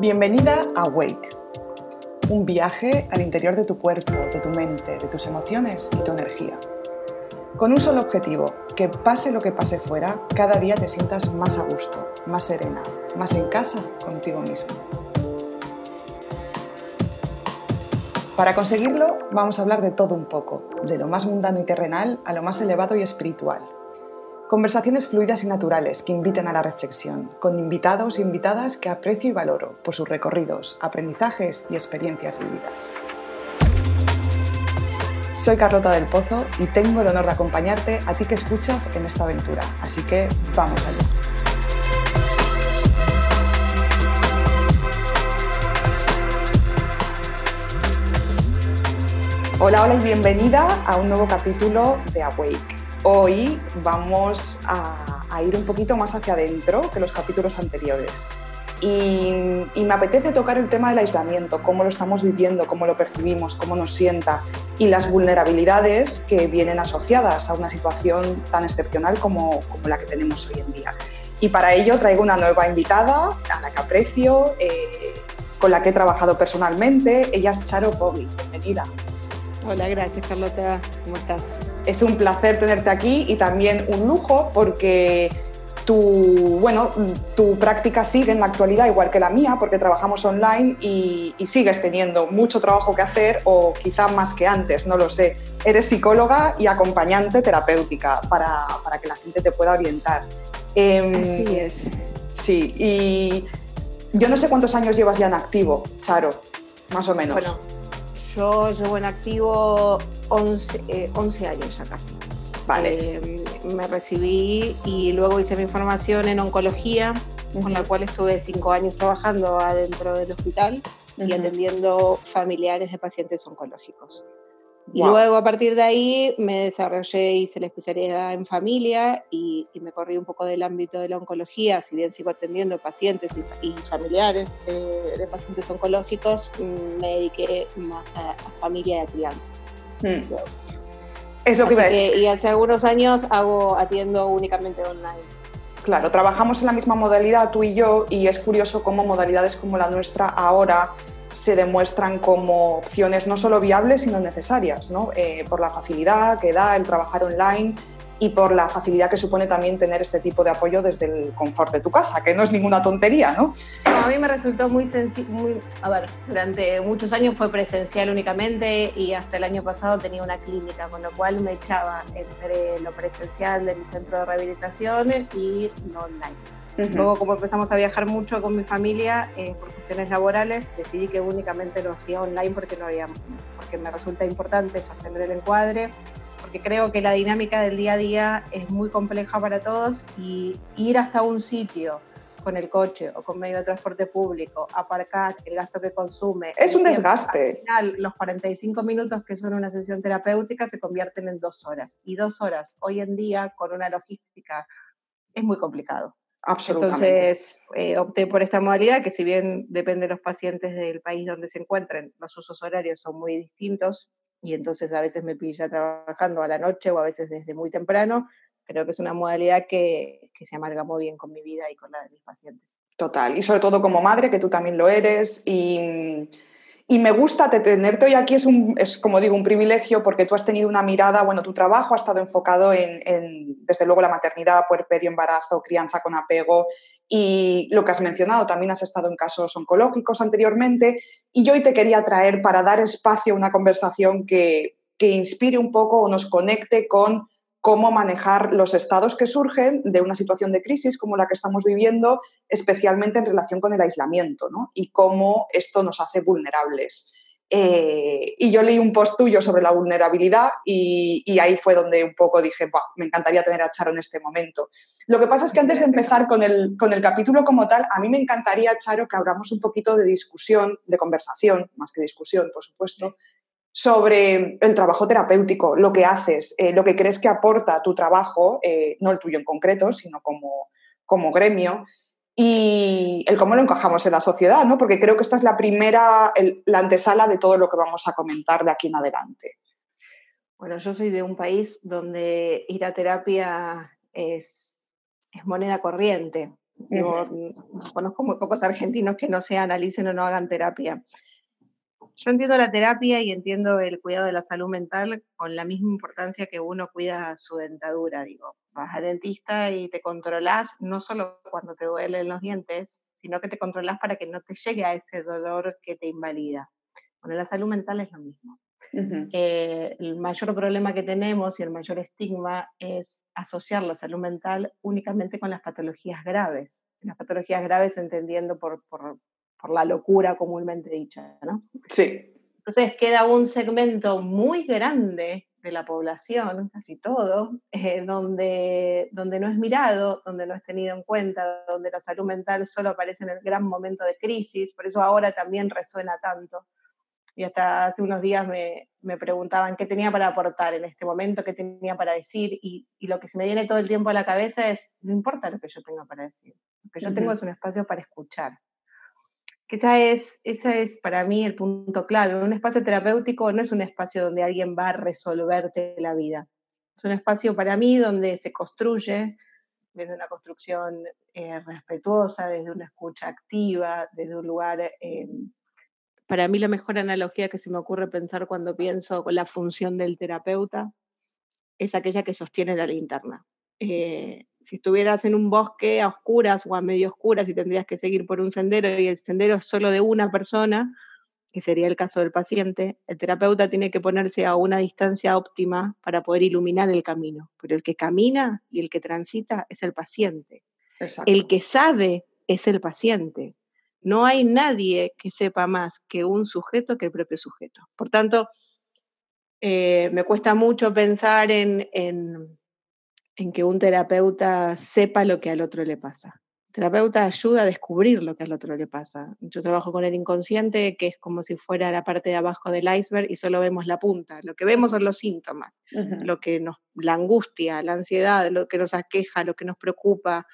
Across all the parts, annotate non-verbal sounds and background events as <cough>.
Bienvenida a Wake, un viaje al interior de tu cuerpo, de tu mente, de tus emociones y tu energía. Con un solo objetivo, que pase lo que pase fuera, cada día te sientas más a gusto, más serena, más en casa contigo mismo. Para conseguirlo, vamos a hablar de todo un poco, de lo más mundano y terrenal a lo más elevado y espiritual, Conversaciones fluidas y naturales que inviten a la reflexión, con invitados y invitadas que aprecio y valoro por sus recorridos, aprendizajes y experiencias vividas. Soy Carlota del Pozo y tengo el honor de acompañarte a ti que escuchas en esta aventura, así que vamos allá. Hola, hola y bienvenida a un nuevo capítulo de Awake Hoy vamos a, ir un poquito más hacia adentro que los capítulos anteriores. Y, me apetece tocar el tema del aislamiento, cómo lo estamos viviendo, cómo lo percibimos, cómo nos sienta y las vulnerabilidades que vienen asociadas a una situación tan excepcional como, la que tenemos hoy en día. Y para ello traigo una nueva invitada, a la que aprecio, eh, con la que he trabajado personalmente. Ella es Charo Poggi. Bienvenida. Hola, gracias Carlota. ¿Cómo estás? Es un placer tenerte aquí y también un lujo porque tu, bueno, tu práctica sigue en la actualidad igual que la mía porque trabajamos online y, sigues teniendo mucho trabajo que hacer o quizá más que antes, no lo sé. Eres psicóloga y acompañante terapéutica para, que la gente te pueda orientar. Em, Así es. Sí, y yo no sé cuántos años llevas ya en activo, Charo, más o menos. Bueno, yo llevo en activo 11, eh, años ya casi. Vale. Eh, me recibí y luego hice mi formación en oncología, con la cual estuve cinco años trabajando adentro del hospital y atendiendo familiares de pacientes oncológicos. Y luego a partir de ahí me desarrollé, hice la especialidad en familia y, me corrí un poco del ámbito de la oncología, si bien sigo atendiendo pacientes y, familiares de pacientes oncológicos, mm, me dediqué más a, familia y a crianza. Hmm. Es lo que, Y hace algunos años hago, atiendo únicamente online. Claro, trabajamos en la misma modalidad tú y yo y es curioso cómo modalidades como la nuestra ahora se demuestran como opciones no solo viables, sino necesarias, ¿no? Eh, por la facilidad que da el trabajar online y por la facilidad que supone también tener este tipo de apoyo desde el confort de tu casa, que no es ninguna tontería, ¿no? a mí me resultó muy sencillo, a ver, durante muchos años fue presencial únicamente y hasta el año pasado tenía una clínica, con lo cual me echaba entre lo presencial de mi centro de rehabilitación y lo online. Luego, como empezamos a viajar mucho con mi familia eh, por cuestiones laborales, decidí que únicamente lo hacía online porque, no había, porque me resulta importante sostener el encuadre, porque creo que la dinámica del día a día es muy compleja para todos y ir hasta un sitio con el coche o con medio de transporte público, aparcar, el gasto que consume. Es un desgaste. Al final, los 45 minutos que son una sesión terapéutica se convierten en dos horas. Y dos horas hoy en día, con una logística, es muy complicado. Absolutamente. Entonces, eh, opté por esta modalidad, que si bien depende de los pacientes del país donde se encuentren, los usos horarios son muy distintos y entonces a veces me pilla trabajando a la noche o a veces desde muy temprano, creo que es una modalidad que, que se amalgamó bien con mi vida y con la de mis pacientes. Total, y sobre todo como madre, que tú también lo eres, y y me gusta tenerte hoy aquí, es, un, es como digo, un privilegio porque tú has tenido una mirada, bueno, tu trabajo ha estado enfocado en, desde luego, la maternidad, puerperio, embarazo, crianza con apego y lo que has mencionado, también has estado en casos oncológicos anteriormente y yo hoy te quería traer para dar espacio a una conversación que, que inspire un poco o nos conecte con cómo manejar los estados que surgen de una situación de crisis como la que estamos viviendo, especialmente en relación con el aislamiento, ¿no? y cómo esto nos hace vulnerables. Eh, y yo leí un post tuyo sobre la vulnerabilidad y, ahí fue donde un poco dije, me encantaría tener a Charo en este momento. Lo que pasa es que antes de empezar con el, con el capítulo como tal, a mí me encantaría, Charo, que abramos un poquito de discusión, de conversación, más que discusión, por supuesto, sobre el trabajo terapéutico, lo que haces, eh, lo que crees que aporta tu trabajo, eh, no el tuyo en concreto, sino como, como gremio, y el cómo lo encajamos en la sociedad, ¿no? porque creo que esta es la primera, la antesala de todo lo que vamos a comentar de aquí en adelante. Bueno, yo soy de un país donde ir a terapia es, es moneda corriente. conozco muy pocos argentinos que no se analicen o no hagan terapia. Yo entiendo la terapia y entiendo el cuidado de la salud mental con la misma importancia que uno cuida su dentadura. Digo, vas al dentista y te controlas no solo cuando te duelen los dientes, sino que te controlas para que no te llegue a ese dolor que te invalida. Bueno, la salud mental es lo mismo. Eh, el mayor problema que tenemos y el mayor estigma es asociar la salud mental únicamente con las patologías graves. Las patologías graves entendiendo por, por, por la locura comúnmente dicha, ¿no? Sí. Entonces queda un segmento muy grande de la población, casi todo, eh, donde, donde no es mirado, donde no es tenido en cuenta, donde la salud mental solo aparece en el gran momento de crisis, por eso ahora también resuena tanto. Y hasta hace unos días me, me preguntaban qué tenía para aportar en este momento, qué tenía para decir, y, y, lo que se me viene todo el tiempo a la cabeza es, no importa lo que yo tenga para decir, lo que yo tengo es un espacio para escuchar esa es, esa es para mí el punto clave. Un espacio terapéutico no es un espacio donde alguien va a resolverte la vida. Es un espacio para mí donde se construye desde una construcción eh, respetuosa, desde una escucha activa, desde un lugar... Eh, para mí la mejor analogía que se me ocurre pensar cuando pienso la función del terapeuta es aquella que sostiene la linterna. Eh, si estuvieras en un bosque a oscuras o a medio oscuras y tendrías que seguir por un sendero y el sendero es solo de una persona, que sería el caso del paciente, el terapeuta tiene que ponerse a una distancia óptima para poder iluminar el camino. Pero el que camina y el que transita es el paciente. El que sabe es el paciente. No hay nadie que sepa más que un sujeto que el propio sujeto. Por tanto, eh, me cuesta mucho pensar en en que un terapeuta sepa lo que al otro le pasa. El terapeuta ayuda a descubrir lo que al otro le pasa. Yo trabajo con el inconsciente, que es como si fuera la parte de abajo del iceberg y solo vemos la punta. Lo que vemos son los síntomas, lo que nos, la angustia, la ansiedad, lo que nos aqueja, lo que nos preocupa,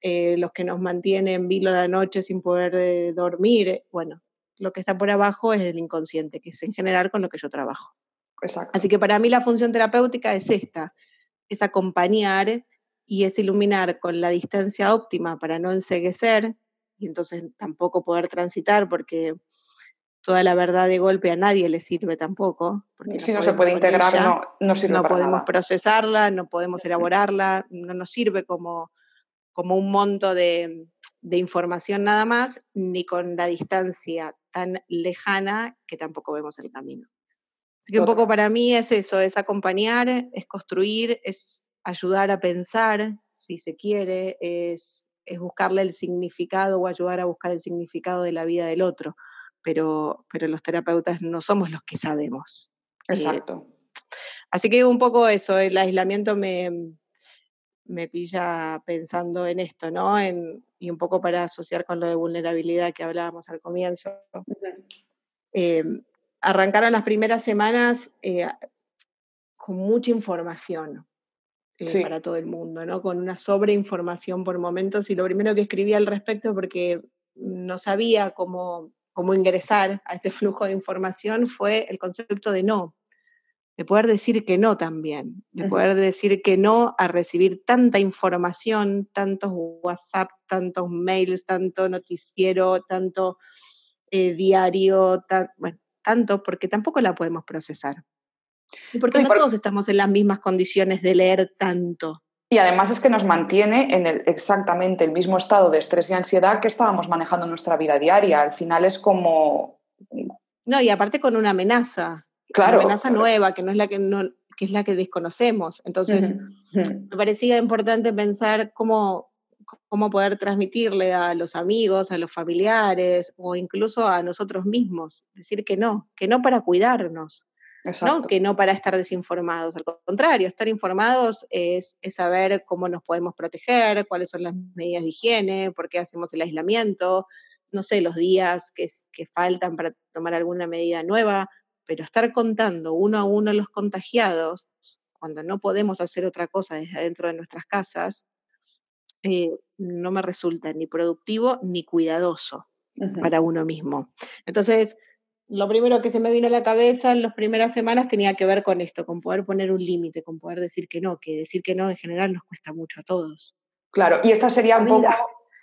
eh, los que nos mantiene en vilo la noche sin poder eh, dormir. Bueno, lo que está por abajo es el inconsciente, que es en general con lo que yo trabajo. Exacto. Así que para mí la función terapéutica es esta, es acompañar y es iluminar con la distancia óptima para no enseguecer y entonces tampoco poder transitar porque toda la verdad de golpe a nadie le sirve tampoco. Porque si no, se puede integrar, no, no sirve No podemos procesarla, no podemos elaborarla, no nos sirve como, como un monto de, de, información nada más, ni con la distancia tan lejana que tampoco vemos el camino. Así que un poco para mí es eso, es acompañar, es construir, es ayudar a pensar, si se quiere, es, es buscarle el significado o ayudar a buscar el significado de la vida del otro. Pero, pero los terapeutas no somos los que sabemos. Eh, Exacto. así que un poco eso, el aislamiento me, me pilla pensando en esto, ¿no? En, y un poco para asociar con lo de vulnerabilidad que hablábamos al comienzo arrancaron las primeras semanas eh, con mucha información eh, para todo el mundo, ¿no? Con una sobreinformación por momentos y lo primero que escribí al respecto porque no sabía cómo, cómo ingresar a ese <laughs> flujo de información fue el concepto de no, de poder decir que no también, de poder decir que no a recibir tanta información, tantos WhatsApp, tantos mails, tanto noticiero, tanto eh, diario, bueno, tanto porque tampoco la podemos procesar. Y porque no, todos estamos en las mismas condiciones de leer tanto. Y además es que nos mantiene en el, exactamente el mismo estado de estrés y ansiedad que estábamos manejando en nuestra vida diaria. Al final es como... No, y aparte con una amenaza. Claro. Una amenaza nueva, que no es la que, no, que es la que desconocemos. Entonces, me parecía importante pensar cómo, cómo poder transmitirle a los amigos, a los familiares o incluso a nosotros mismos, decir que no, que no para cuidarnos, ¿no? que no para estar desinformados, al contrario, estar informados es, saber cómo nos podemos proteger, cuáles son las medidas de higiene, por qué hacemos el aislamiento, no sé, los días que, que faltan para tomar alguna medida nueva, pero estar contando uno a uno los contagiados cuando no podemos hacer otra cosa desde adentro de nuestras casas, eh, no me resulta ni productivo ni cuidadoso para uno mismo. Entonces, lo primero que se me vino a la cabeza en las primeras semanas tenía que ver con esto, con poder poner un límite, con poder decir que no, que decir que no en general nos cuesta mucho a todos. Claro, y esta sería un poco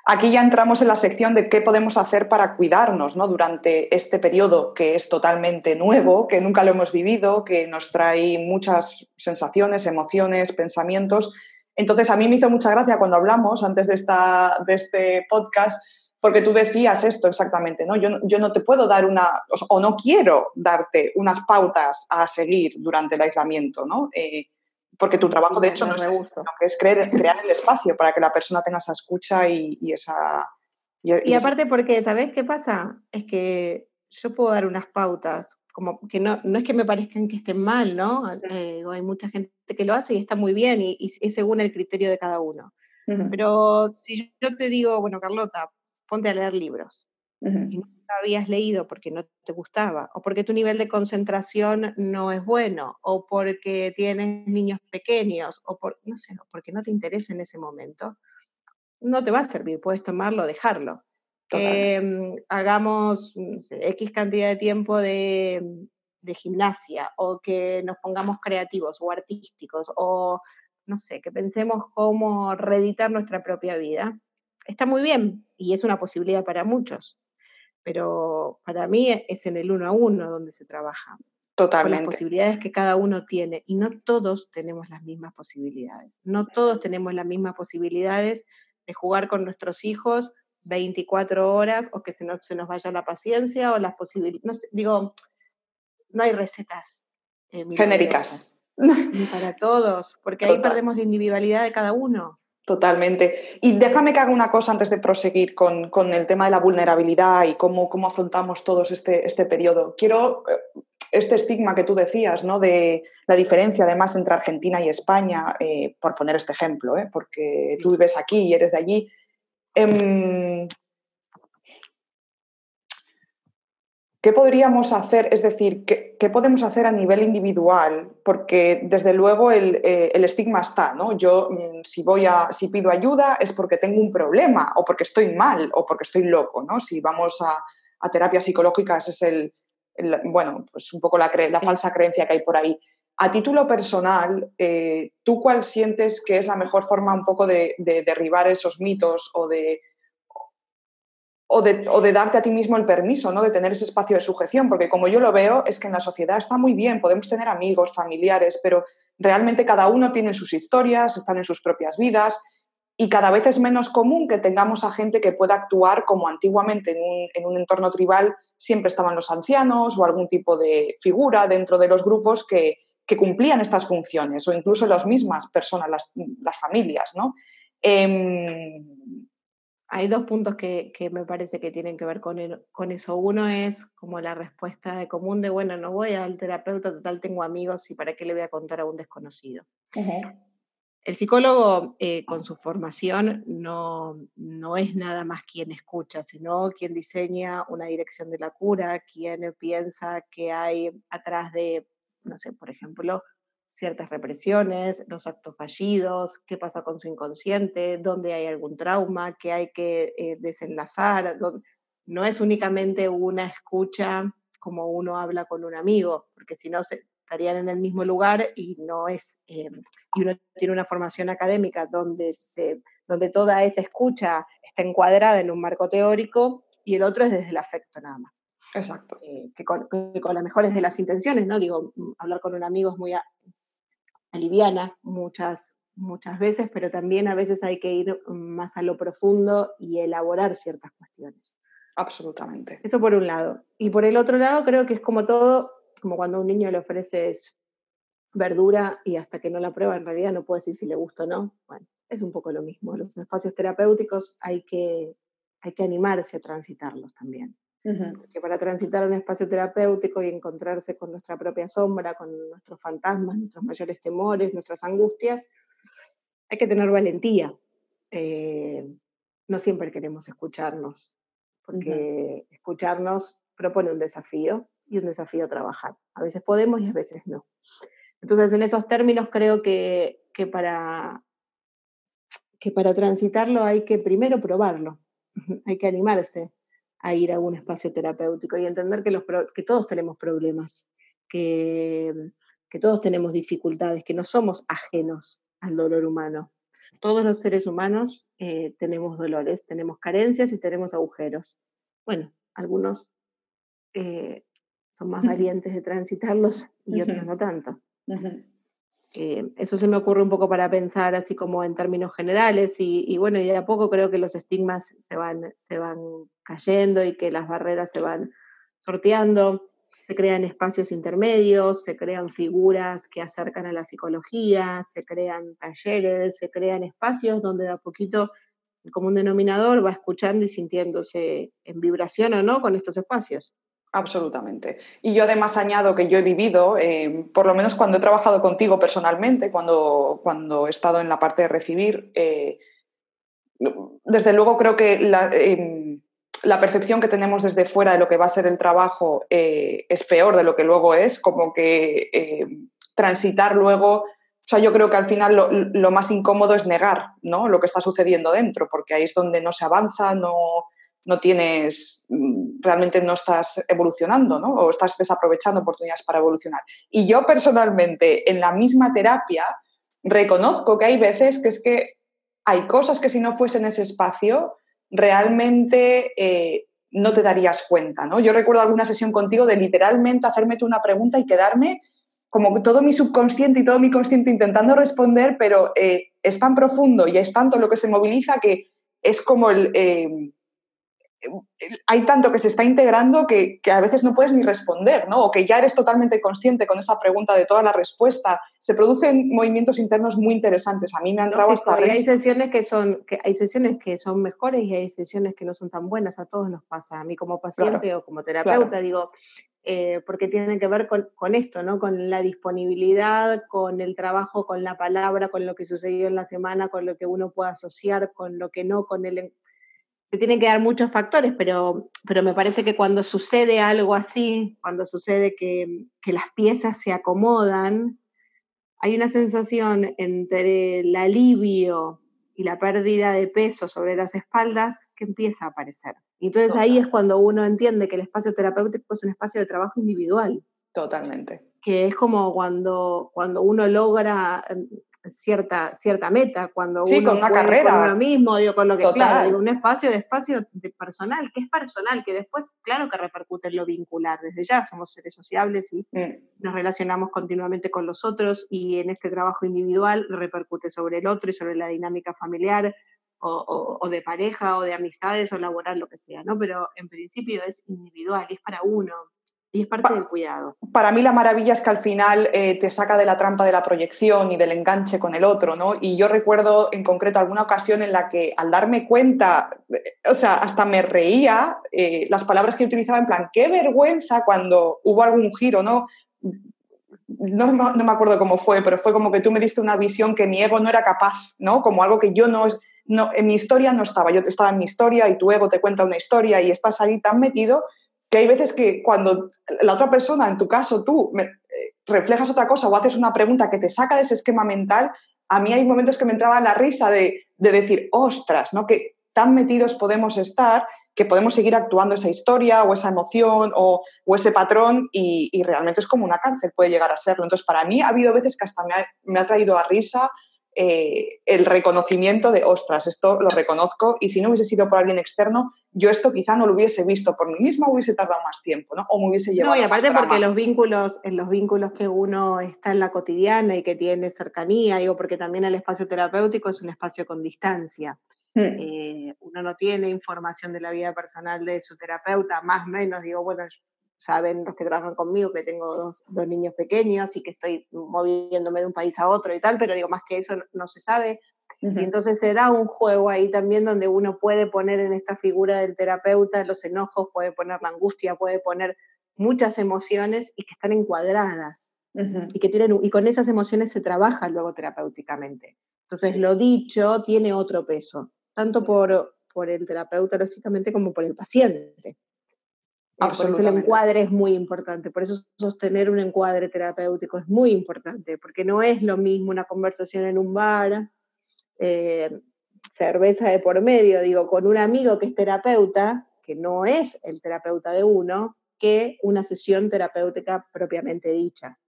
aquí ya entramos en la sección de qué podemos hacer para cuidarnos ¿no? durante este periodo que es totalmente nuevo, que nunca lo hemos vivido, que nos trae muchas sensaciones, emociones, pensamientos. Entonces, a mí me hizo mucha gracia cuando hablamos antes de, esta, de este podcast, porque tú decías esto exactamente, ¿no? Yo, yo no te puedo dar una, o no quiero darte unas pautas a seguir durante el aislamiento, ¿no? Eh, porque tu trabajo, de hecho, no, es eso, que es crear, crear, el espacio para que la persona tenga esa escucha y, esa... Y, aparte porque, ¿sabes qué pasa? Es que yo puedo dar unas pautas, como que no, no es que me parezcan que estén mal, ¿no? Eh, hay mucha gente que lo hace y está muy bien y, es según el criterio de cada uno. Pero si yo te digo, bueno, Carlota, ponte a leer libros y no habías leído porque no te gustaba, o porque tu nivel de concentración no es bueno, o porque tienes niños pequeños, o por, no sé, porque no te interesa en ese momento, no te va a servir, puedes tomarlo, dejarlo. Que mm, hagamos X cantidad de tiempo de, de gimnasia, o que nos pongamos creativos o artísticos, o no sé, que pensemos cómo reeditar nuestra propia vida está muy bien y es una posibilidad para muchos, pero para mí es en el uno a uno donde se trabaja. Totalmente. Con las posibilidades que cada uno tiene y no todos tenemos las mismas posibilidades. No todos tenemos las mismas posibilidades de jugar con nuestros hijos 24 horas o que se nos, se nos vaya la paciencia o las posibilidades. digo, no hay recetas eh, genéricas. para todos, porque ahí perdemos la individualidad de cada uno. Totalmente. Y déjame que haga una cosa antes de proseguir con, el tema de la vulnerabilidad y cómo, cómo afrontamos todos este, este periodo. Quiero eh, este estigma que tú decías, ¿no? De la diferencia además entre Argentina y España, eh, por poner este ejemplo, ¿eh? porque tú vives aquí y eres de allí. Em, ¿Qué podríamos hacer? Es decir, ¿qué, podemos hacer a nivel individual? Porque desde luego el, eh, estigma está, ¿no? Yo mm, si voy a, si pido ayuda es porque tengo un problema, o porque estoy mal, o porque estoy loco, ¿no? Si vamos a, a terapia psicológica, ese es el, bueno, pues un poco la, la, falsa creencia que hay por ahí. A título personal, eh, ¿tú cuál sientes que es la mejor forma un poco de derribar esos mitos o de o de, darte a ti mismo el permiso, ¿no? De tener ese espacio de sujeción, porque como yo lo veo, es que en la sociedad está muy bien, podemos tener amigos, familiares, pero realmente cada uno tiene sus historias, están en sus propias vidas y cada vez es menos común que tengamos a gente que pueda actuar como antiguamente en un, entorno tribal siempre estaban los ancianos o algún tipo de figura dentro de los grupos que, cumplían estas funciones o incluso las mismas personas, las, familias, ¿no? Em, hay dos puntos que, me parece que tienen que ver con, con eso. Uno es como la respuesta de común de, bueno, no voy al terapeuta, total tengo amigos y para qué le voy a contar a un desconocido. El psicólogo eh, con su formación no, no es nada más quien escucha, sino quien diseña una dirección de la cura, quien piensa que hay atrás de, no sé, por ejemplo, ciertas represiones, los actos fallidos, qué pasa con su inconsciente, dónde hay algún trauma que hay que eh, desenlazar. No es únicamente una escucha como uno habla con un amigo, porque si no estarían en el mismo lugar y no es, eh, y uno tiene una formación académica donde, se, donde toda esa escucha está encuadrada en un marco teórico y el otro es desde el afecto nada más. Exacto. Eh, que, con, las mejores de las intenciones, ¿no? Digo, mm, hablar con un amigo es muy aliviana muchas, muchas veces, pero también a veces hay que ir más a lo profundo y elaborar ciertas cuestiones. Absolutamente. Eso por un lado. Y por el otro lado, creo que es como todo, como cuando a un niño le ofreces verdura y hasta que no la prueba, en realidad no puede decir si le gusta o no. Bueno, es un poco lo mismo. Los espacios terapéuticos hay que, hay que animarse a transitarlos también. Porque para transitar un espacio terapéutico y encontrarse con nuestra propia sombra, con nuestros fantasmas, nuestros mayores temores, nuestras angustias, hay que tener valentía. Eh, no siempre queremos escucharnos, porque escucharnos propone un desafío y un desafío a trabajar. A veces podemos y a veces no. Entonces, en esos términos creo que, que, para, que para transitarlo hay que primero probarlo, <laughs> hay que animarse, a ir a un espacio terapéutico y entender que, los, que todos tenemos problemas, que, que todos tenemos dificultades, que no somos ajenos al dolor humano. Todos los seres humanos eh, tenemos dolores, tenemos carencias y tenemos agujeros. Bueno, algunos eh, son más valientes de transitarlos y otros no tanto. Eh, eso se me ocurre un poco para pensar así como en términos generales y, bueno, y de a poco creo que los estigmas se van, se van cayendo y que las barreras se van sorteando, se crean espacios intermedios, se crean figuras que acercan a la psicología, se crean talleres, se crean espacios donde de a poquito el común denominador va escuchando y sintiéndose en vibración o no con estos espacios. Absolutamente. Y yo además añado que yo he vivido, eh, por lo menos cuando he trabajado contigo personalmente, cuando, cuando he estado en la parte de recibir, eh, desde luego creo que em, la, percepción que tenemos desde fuera de lo que va a ser el trabajo eh, es peor de lo que luego es, como que transitar luego, o sea, yo creo que al final lo, lo, más incómodo es negar ¿no? lo que está sucediendo dentro, porque ahí es donde no se avanza, no no tienes, mm, realmente no estás evolucionando, ¿no? O estás desaprovechando oportunidades para evolucionar. Y yo personalmente, en la misma terapia, reconozco que hay veces que es que hay cosas que si no fuesen ese espacio, realmente eh, no te darías cuenta, ¿no? Yo recuerdo alguna sesión contigo de literalmente hacerme tú una pregunta y quedarme como todo mi subconsciente y todo mi consciente intentando responder, pero eh, es tan profundo y es tanto lo que se moviliza que es como el... Eh, hay tanto que se está integrando que, a veces no puedes ni responder, ¿no? O que ya eres totalmente consciente con esa pregunta de toda la respuesta. Se producen movimientos internos muy interesantes. A mí me han entrado hasta Hay sesiones que son, que hay sesiones que son mejores y hay sesiones que no son tan buenas. A todos nos pasa. A mí como paciente o como terapeuta digo, eh, porque tienen que ver con, con, esto, ¿no? Con la disponibilidad, con el trabajo, con la palabra, con lo que sucedió en la semana, con lo que uno puede asociar, con lo que no, con el se tienen que dar muchos factores, pero, pero me parece que cuando sucede algo así, cuando sucede que, las piezas se acomodan, hay una sensación entre el alivio y la pérdida de peso sobre las espaldas que empieza a aparecer. Y entonces ahí es cuando uno entiende que el espacio terapéutico es un espacio de trabajo individual. Totalmente. Que es como cuando, cuando uno logra cierta, cierta meta, cuando sí, uno con una carrera. con uno mismo, digo, con lo que claro, un espacio de espacio de personal, que es personal, que después, claro que repercute en lo vincular, desde ya somos seres sociables y mm. nos relacionamos continuamente con los otros y en este trabajo individual repercute sobre el otro y sobre la dinámica familiar o, o de pareja o de amistades o laboral, lo que sea, ¿no? Pero en principio es individual es para uno. Y es parte del cuidado. Para mí la maravilla es que al final eh, te saca de la trampa de la proyección y del enganche con el otro, ¿no? Y yo recuerdo en concreto alguna ocasión en la que al darme cuenta, o sea, hasta me reía eh, las palabras que utilizaba en plan, qué vergüenza cuando hubo algún giro, ¿no? No, no, me acuerdo cómo fue, pero fue como que tú me diste una visión que mi ego no era capaz, ¿no? Como algo que yo no, no, en mi historia no estaba. Yo estaba en mi historia y tu ego te cuenta una historia y estás ahí tan metido que hay veces que cuando la otra persona, en tu caso tú, eh, reflejas otra cosa o haces una pregunta que te saca de ese esquema mental, a mí hay momentos que me entraba la risa de, decir, ostras, ¿no? Que tan metidos podemos estar que podemos seguir actuando esa historia o esa emoción o, ese patrón y, realmente es como una cárcel, puede llegar a serlo. Entonces, para mí ha habido veces que hasta me ha, me ha traído a risa eh, el reconocimiento de, ostras, esto lo reconozco y si no hubiese sido por alguien externo, yo esto quizá no lo hubiese visto por mí misma, hubiese tardado más tiempo, ¿no? O me hubiese llevado. No, y aparte porque los vínculos, en los vínculos que uno está en la cotidiana y que tiene cercanía, digo, porque también el espacio terapéutico es un espacio con distancia. Hmm. Eh, uno no tiene información de la vida personal de su terapeuta, más o menos, digo, bueno, saben los que trabajan conmigo que tengo dos, niños pequeños y que estoy moviéndome de un país a otro y tal, pero digo, más que eso no, se sabe. Y entonces se da un juego ahí también donde uno puede poner en esta figura del terapeuta los enojos, puede poner la angustia, puede poner muchas emociones y que están encuadradas. y, que tienen, y con esas emociones se trabaja luego terapéuticamente. Entonces lo dicho tiene otro peso, tanto por, por el terapeuta, lógicamente, como por el paciente. Eh, por eso el encuadre es muy importante, por eso sostener un encuadre terapéutico es muy importante, porque no es lo mismo una conversación en un bar, eh, cerveza de por medio, digo, con un amigo que es terapeuta, que no es el terapeuta de uno, que una sesión terapéutica propiamente dicha.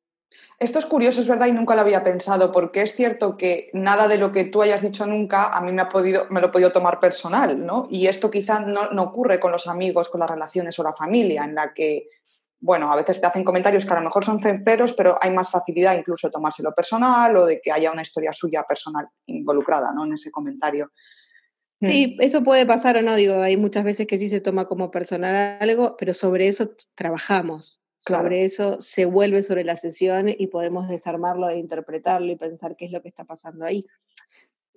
Esto es curioso, es verdad, y nunca lo había pensado, porque es cierto que nada de lo que tú hayas dicho nunca a mí me, ha podido, me lo he podido tomar personal, ¿no? Y esto quizá no, no ocurre con los amigos, con las relaciones o la familia, en la que bueno, a veces te hacen comentarios que a lo mejor son sinceros, pero hay más facilidad incluso de tomárselo personal o de que haya una historia suya personal involucrada ¿no? en ese comentario. Sí, mm. eso puede pasar o no, digo, hay muchas veces que sí se toma como personal algo, pero sobre eso trabajamos, sobre eso se vuelve sobre la sesión y podemos desarmarlo e interpretarlo y pensar qué es lo que está pasando ahí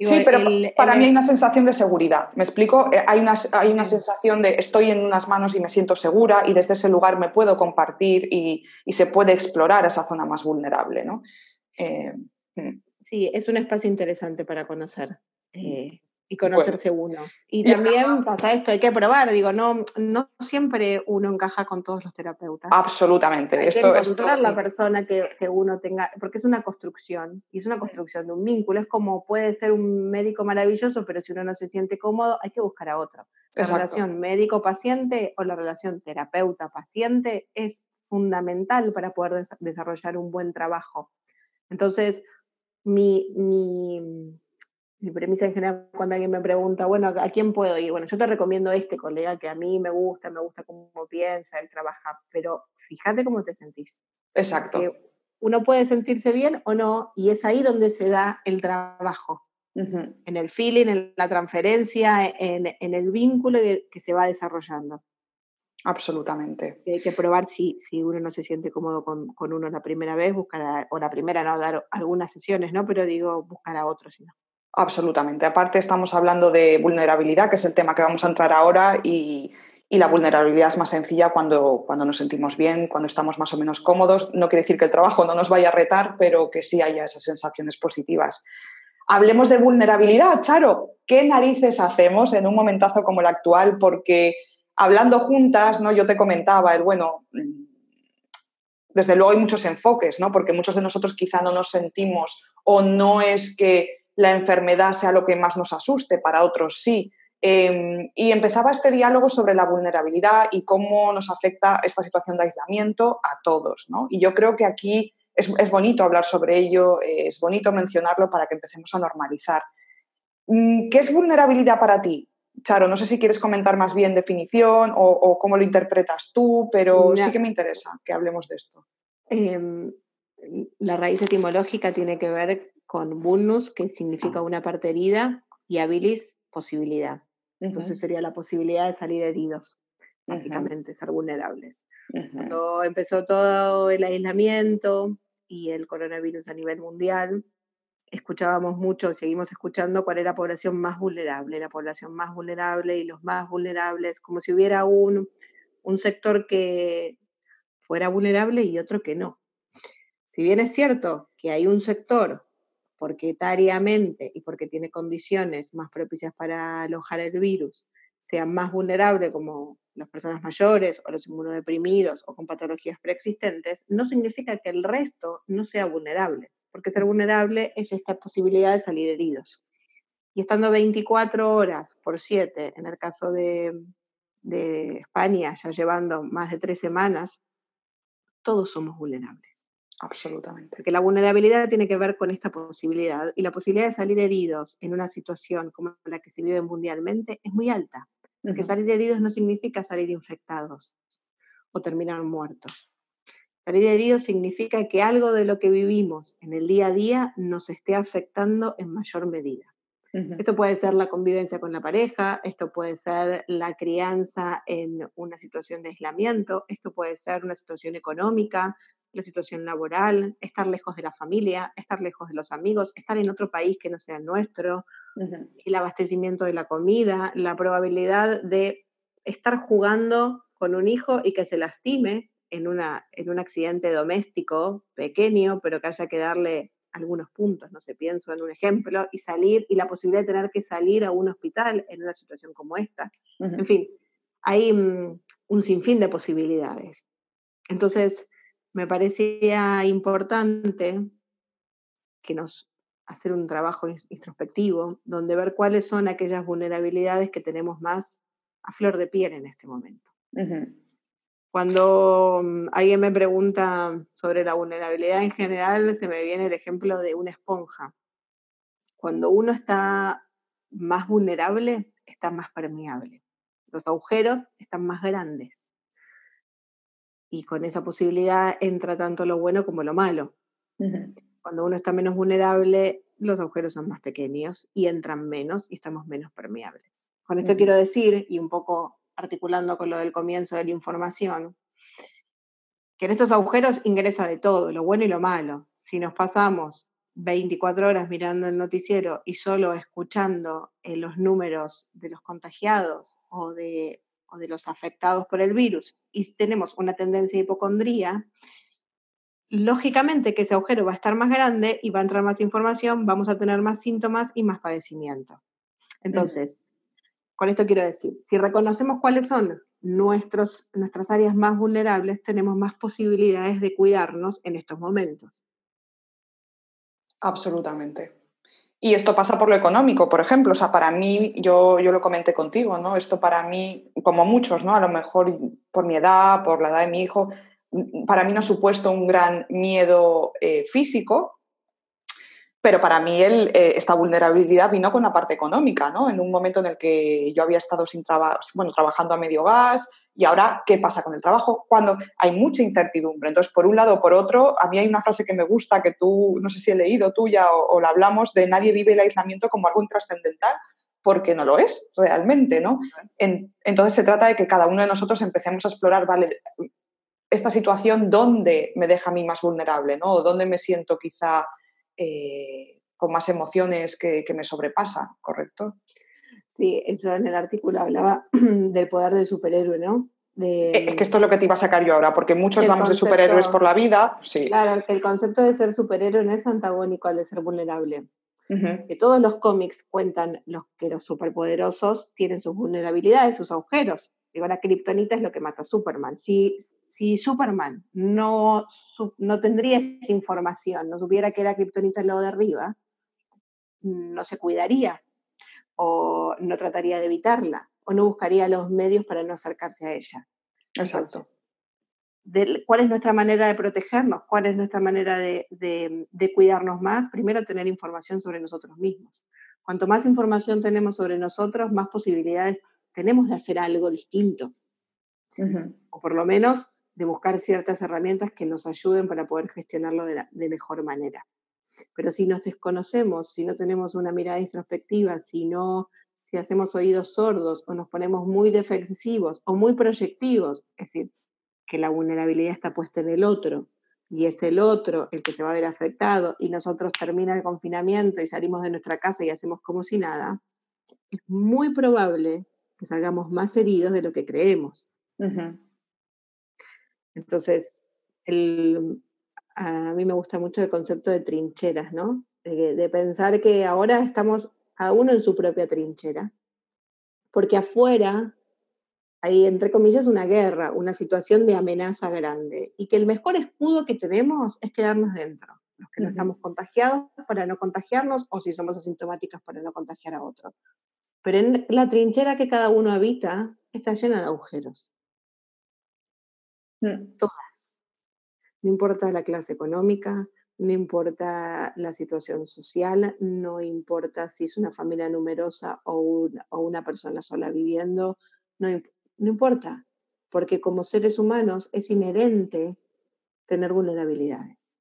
sí, pero para mí hay una sensación de seguridad. ¿Me explico? Eh, hay una, hay una sensación de estoy en unas manos y me siento segura y desde ese lugar me puedo compartir y, se puede explorar esa zona más vulnerable. ¿no? Eh, mm. sí, es un espacio interesante para conocer. Mm. Eh, y conocerse uno. Y también pasa esto, hay que probar, digo, no, no siempre uno encaja con todos los terapeutas. Absolutamente. Hay esto, que encontrar la persona que, que, uno tenga, porque es una construcción, y es una construcción de un vínculo, es como puede ser un médico maravilloso, pero si uno no se siente cómodo, hay que buscar a otro. La relación médico-paciente o la relación terapeuta-paciente es fundamental para poder desarrollar un buen trabajo. Entonces, mi, mi mi premisa en general cuando alguien me pregunta, bueno, ¿a quién puedo ir? Bueno, yo te recomiendo a este colega que a mí me gusta, me gusta cómo piensa, él trabaja, pero fíjate cómo te sentís. Exacto. uno puede sentirse bien o no, y es ahí donde se da el trabajo. En el feeling, en la transferencia, en, el vínculo que se va desarrollando. Absolutamente. hay que probar si, si uno no se siente cómodo con, con uno la primera vez, buscar, o la primera no, dar algunas sesiones, ¿no? Pero digo, buscar a otro, si no. Absolutamente. Aparte estamos hablando de vulnerabilidad, que es el tema que vamos a entrar ahora, y, la vulnerabilidad es más sencilla cuando, cuando nos sentimos bien, cuando estamos más o menos cómodos. No quiere decir que el trabajo no nos vaya a retar, pero que sí haya esas sensaciones positivas. Hablemos de vulnerabilidad, Charo. ¿Qué narices hacemos en un momentazo como el actual? Porque hablando juntas, ¿no? yo te comentaba, el bueno, desde luego hay muchos enfoques, ¿no? porque muchos de nosotros quizá no nos sentimos o no es que la enfermedad sea lo que más nos asuste, para otros sí. Em, y empezaba este diálogo sobre la vulnerabilidad y cómo nos afecta esta situación de aislamiento a todos. Y yo creo que aquí es, bonito hablar sobre ello, es bonito mencionarlo para que empecemos a normalizar. Mm, ¿Qué es vulnerabilidad para ti? Charo, no sé si quieres comentar más bien definición o, cómo lo interpretas tú, pero sí que me interesa que hablemos de esto. Em, la raíz etimológica tiene que ver con vulnus, que significa ah. una parte herida, y habilis, posibilidad. Entonces sería la posibilidad de salir heridos, básicamente, ser vulnerables. Cuando empezó todo el aislamiento y el coronavirus a nivel mundial, escuchábamos mucho, seguimos escuchando cuál era la población más vulnerable, la población más vulnerable y los más vulnerables, como si hubiera un, un sector que fuera vulnerable y otro que no. Si bien es cierto que hay un sector porque etariamente y porque tiene condiciones más propicias para alojar el virus, sean más vulnerables como las personas mayores o los inmunodeprimidos o con patologías preexistentes, no significa que el resto no sea vulnerable, porque ser vulnerable es esta posibilidad de salir heridos. Y estando 24 horas por 7, en el caso de, de España, ya llevando más de tres semanas, todos somos vulnerables. Absolutamente. Porque la vulnerabilidad tiene que ver con esta posibilidad y la posibilidad de salir heridos en una situación como la que se vive mundialmente es muy alta. Porque salir heridos no significa salir infectados o terminar muertos. Salir heridos significa que algo de lo que vivimos en el día a día nos esté afectando en mayor medida. Esto puede ser la convivencia con la pareja, esto puede ser la crianza en una situación de aislamiento, esto puede ser una situación económica, la situación laboral, estar lejos de la familia, estar lejos de los amigos, estar en otro país que no sea nuestro, el abastecimiento de la comida, la probabilidad de estar jugando con un hijo y que se lastime en, una, en un accidente doméstico pequeño, pero que haya que darle algunos puntos, no sé, pienso en un ejemplo, y salir, y la posibilidad de tener que salir a un hospital en una situación como esta. En fin, hay mm, un sinfín de posibilidades. Entonces, me parecía importante que nos hacer un trabajo introspectivo, donde ver cuáles son aquellas vulnerabilidades que tenemos más a flor de piel en este momento. Cuando mm, alguien me pregunta sobre la vulnerabilidad en general, se me viene el ejemplo de una esponja. Cuando uno está más vulnerable, está más permeable. Los agujeros están más grandes. Y con esa posibilidad entra tanto lo bueno como lo malo. Cuando uno está menos vulnerable, los agujeros son más pequeños y entran menos y estamos menos permeables. Con esto quiero decir, y un poco articulando con lo del comienzo de la información, que en estos agujeros ingresa de todo, lo bueno y lo malo. Si nos pasamos 24 horas mirando el noticiero y solo escuchando eh, los números de los contagiados o de, o de los afectados por el virus y tenemos una tendencia a hipocondría, lógicamente que ese agujero va a estar más grande y va a entrar más información, vamos a tener más síntomas y más padecimiento. Entonces, con esto quiero decir, si reconocemos cuáles son nuestros, nuestras áreas más vulnerables, tenemos más posibilidades de cuidarnos en estos momentos. Absolutamente. Y esto pasa por lo económico, por ejemplo. O sea, para mí, yo, yo lo comenté contigo, ¿no? Esto para mí, como muchos, ¿no? A lo mejor por mi edad, por la edad de mi hijo, para mí no ha supuesto un gran miedo eh, físico, pero para mí eh, esta vulnerabilidad vino con la parte económica, ¿no? En un momento en el que yo había estado sin trabajo, bueno, trabajando a medio gas, y ahora, ¿qué pasa con el trabajo? Cuando hay mucha incertidumbre. Entonces, por un lado o por otro, a mí hay una frase que me gusta, que tú, no sé si he leído tuya o, o la hablamos, de nadie vive el aislamiento como algo intrascendental, porque no lo es realmente, ¿no? entonces, se trata de que cada uno de nosotros empecemos a explorar, vale, esta situación, ¿dónde me deja a mí más vulnerable? ¿no? ¿O dónde me siento quizá eh, con más emociones que, me sobrepasan? ¿Correcto? Sí, eso en el artículo hablaba <clears throat> del poder del superhéroe, ¿no? Eh, es que esto es lo que te iba a sacar yo ahora, porque muchos vamos de superhéroes por la vida. Sí. Claro, el concepto de ser superhéroe no es antagónico al de ser vulnerable. Que todos los cómics cuentan los, que los superpoderosos tienen sus vulnerabilidades, sus agujeros. Digo, la kriptonita es lo que mata a Superman. Si, si Superman no, no tendría esa información, no supiera que era kriptonita lo de arriba, no se cuidaría o no trataría de evitarla o no buscaría los medios para no acercarse a ella. Exacto. ¿Cuál es nuestra manera de protegernos? ¿Cuál es nuestra manera de, de, cuidarnos más? Primero, tener información sobre nosotros mismos. Cuanto más información tenemos sobre nosotros, más posibilidades tenemos de hacer algo distinto. O por lo menos de buscar ciertas herramientas que nos ayuden para poder gestionarlo de, de mejor manera. Pero si nos desconocemos, si no tenemos una mirada introspectiva, si no si hacemos oídos sordos o nos ponemos muy defensivos o muy proyectivos, es decir, que la vulnerabilidad está puesta en el otro y es el otro el que se va a ver afectado y nosotros termina el confinamiento y salimos de nuestra casa y hacemos como si nada, es muy probable que salgamos más heridos de lo que creemos. Entonces, a mí me gusta mucho el concepto de trincheras, ¿no? De, pensar que ahora estamos cada uno en su propia trinchera, porque afuera hay, entre comillas, una guerra, una situación de amenaza grande, y que el mejor escudo que tenemos es quedarnos dentro, los que no estamos contagiados para no contagiarnos, o si somos asintomáticas para no contagiar a otros. Pero en la trinchera que cada uno habita está llena de agujeros. Mm. Todas. No importa la clase económica, no importa la situación social, no importa si es una familia numerosa o, una persona sola viviendo, no, no importa, porque como seres humanos es inherente tener vulnerabilidades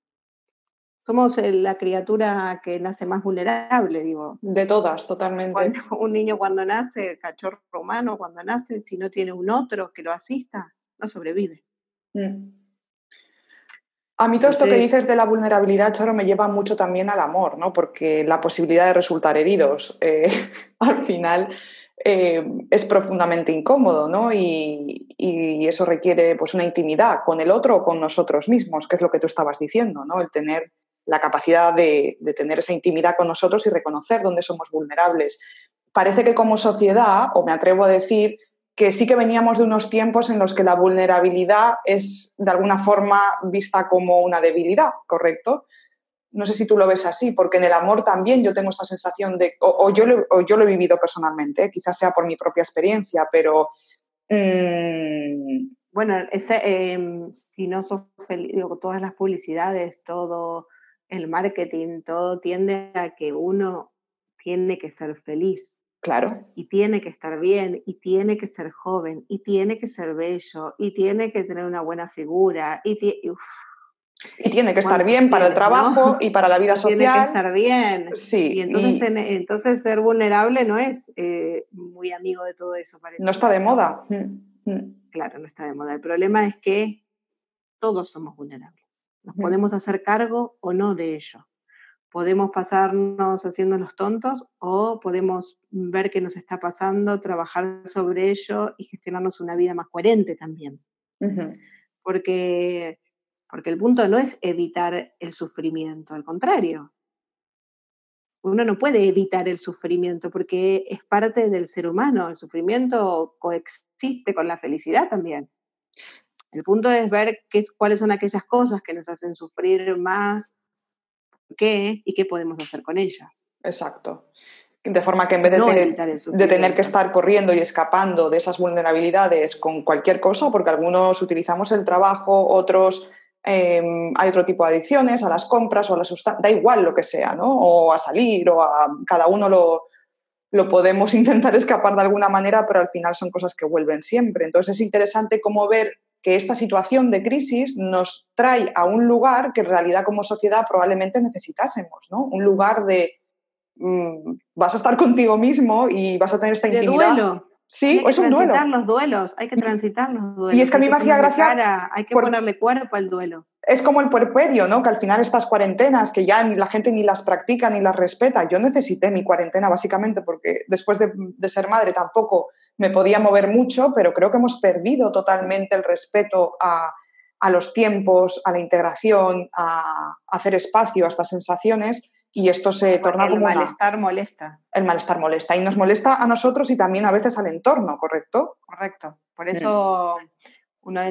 somos la criatura que nace más vulnerable, digo. De todas, totalmente. <laughs> un niño cuando nace, cachorro humano cuando nace, si no tiene un otro que lo asista, no sobrevive. Mm. A mí todo esto que dices de la vulnerabilidad, Charo, me lleva mucho también al amor, ¿no? Porque la posibilidad de resultar heridos <laughs> eh, al final eh, es profundamente incómodo, ¿no? Y, y, eso requiere pues, una intimidad con el otro o con nosotros mismos, que es lo que tú estabas diciendo, ¿no? El tener la capacidad de, tener esa intimidad con nosotros y reconocer dónde somos vulnerables. Parece que como sociedad, o me atrevo a decir, que sí que veníamos de unos tiempos en los que la vulnerabilidad es de alguna forma vista como una debilidad, ¿correcto? No sé si tú lo ves así, porque en el amor también yo tengo esta sensación de, o, yo, lo, he vivido personalmente, quizás sea por mi propia experiencia, pero mm, bueno, em, si no sos feliz, todas las publicidades, todo el marketing, todo tiende a que uno tiene que ser feliz. Claro. Y tiene que estar bien, y tiene que ser joven, y tiene que ser bello, y tiene que tener una buena figura, y, y tiene que estar bien para el trabajo y para la vida <laughs> social. Tiene que estar bien. Sí. Y entonces, entonces ser vulnerable no es eh, muy amigo de todo eso. Parece. No está de moda. Mm, mm. Claro, no está de moda. El problema es que todos somos vulnerables. Nos podemos hacer cargo o no de ello. Podemos pasarnos haciendo los tontos o podemos ver qué nos está pasando, trabajar sobre ello y gestionarnos una vida más coherente también. Porque, porque el punto no es evitar el sufrimiento, al contrario. Uno no puede evitar el sufrimiento porque es parte del ser humano. El sufrimiento coexiste con la felicidad también. El punto es ver qué, cuáles son aquellas cosas que nos hacen sufrir más, qué y qué podemos hacer con ellas. Exacto. De forma que en vez de, de, tener que estar corriendo y escapando de esas vulnerabilidades con cualquier cosa, porque algunos utilizamos el trabajo, otros em, hay otro tipo de adicciones, a las compras o a la sustancia, da igual lo que sea, ¿no? O a salir, o a cada uno lo, lo podemos <laughs> intentar escapar de alguna manera, pero al final son cosas que vuelven siempre. Entonces es interesante cómo ver que esta situación de crisis nos trae a un lugar que en realidad como sociedad probablemente necesitásemos, ¿no? Un lugar de mm, vas a estar contigo mismo y vas a tener esta intimidad. Duelo. Sí, es un duelo. Hay que transitar los duelos, hay que transitar los duelos. Y es que a mí me hacía gracia. hay que ponerle cuerpo al duelo. Es como el puerperio, ¿no? Que al final estas cuarentenas, que ya la gente ni las practica ni las respeta. Yo necesité mi cuarentena básicamente porque después de, de ser madre tampoco me podía mover mucho, pero creo que hemos perdido totalmente el respeto a, los tiempos, a la integración, a, hacer espacio a estas sensaciones y esto se torna como... El malestar molesta. El malestar molesta y nos molesta a nosotros y también a veces al entorno, ¿correcto? Correcto. Por eso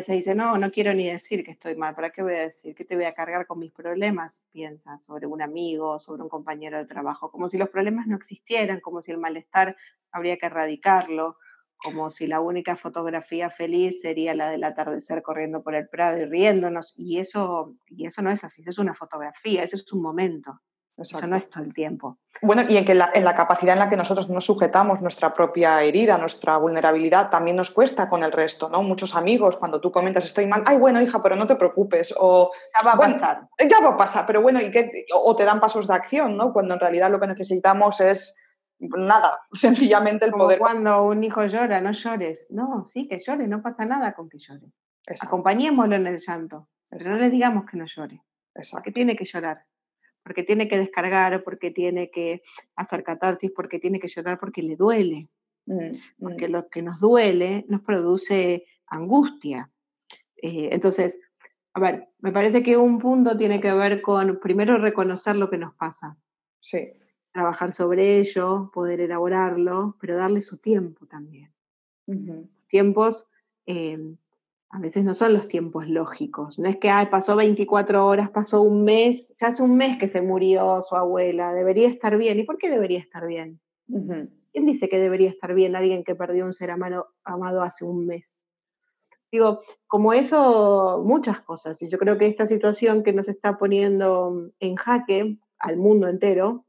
se dice, no, no quiero ni decir que estoy mal, ¿para qué voy a decir? ¿Qué te voy a cargar con mis problemas? Piensa sobre un amigo, sobre un compañero de trabajo, como si los problemas no existieran, como si el malestar habría que erradicarlo como si la única fotografía feliz sería la del atardecer corriendo por el prado y riéndonos, y eso, y eso no es así, eso es una fotografía, eso es un momento, eso no es todo el tiempo. Bueno, y en, que la, en la capacidad en la que nosotros nos sujetamos nuestra propia herida, nuestra vulnerabilidad, también nos cuesta con el resto, ¿no? Muchos amigos, cuando tú comentas estoy mal, ay, bueno, hija, pero no te preocupes, o... Ya va a pasar. Ya va a pasar, pero bueno, ¿y qué? o te dan pasos de acción, ¿no? Cuando en realidad lo que necesitamos es nada, <laughs> sencillamente el poder. Cuando un hijo llora, no llores. No, sí, que llore, no pasa nada con que llore. Acompañémoslo en el llanto, pero no le digamos que no llore. Porque tiene que llorar, porque tiene que descargar, porque tiene que hacer catarsis, porque tiene que llorar, porque le duele. Mm, porque mm. lo que nos duele nos produce angustia. Eh, entonces, a ver, me parece que un punto tiene que ver con primero reconocer lo que nos pasa. Sí trabajar sobre ello, poder elaborarlo, pero darle su tiempo también. Tiempos, em, a veces no son los tiempos lógicos. No es que Ay, pasó 24 horas, pasó un mes, ya hace un mes que se murió su abuela, debería estar bien. ¿Y por qué debería estar bien? ¿Quién dice que debería estar bien alguien que perdió un ser amado, amado hace un mes? Digo, como eso, muchas cosas. Y yo creo que esta situación que nos está poniendo en jaque al mundo entero,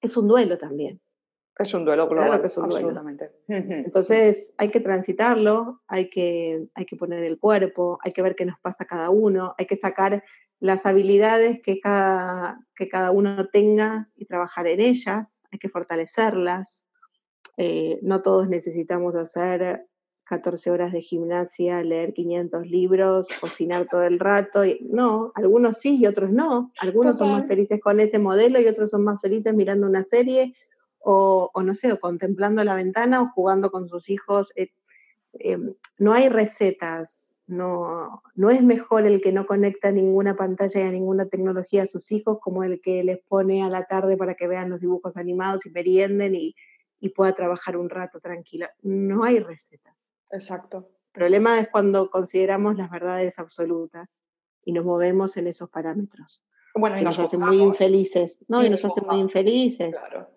es un duelo también. Es un duelo global, claro que es un absolutamente. Entonces hay que transitarlo, hay que, hay que poner el cuerpo, hay que ver qué nos pasa a cada uno, hay que sacar las habilidades que cada, que cada uno tenga y trabajar en ellas, hay que fortalecerlas. Eh, no todos necesitamos hacer 14 horas de gimnasia, leer 500 libros, cocinar todo el rato. Y, no, algunos sí y otros no. Algunos son más felices con ese modelo y otros son más felices mirando una serie o, no sé, o contemplando la ventana o jugando con sus hijos. Eh, em, no hay recetas. No, no es mejor el que no conecta ninguna pantalla y a ninguna tecnología a sus hijos como el que les pone a la tarde para que vean los dibujos animados y merienden y, y pueda trabajar un rato tranquila. No hay recetas. Exacto. El problema es cuando consideramos las verdades absolutas y nos movemos en esos parámetros. Bueno, y, nos, hacen muy infelices, ¿no? Y, nos hacen muy infelices. Claro.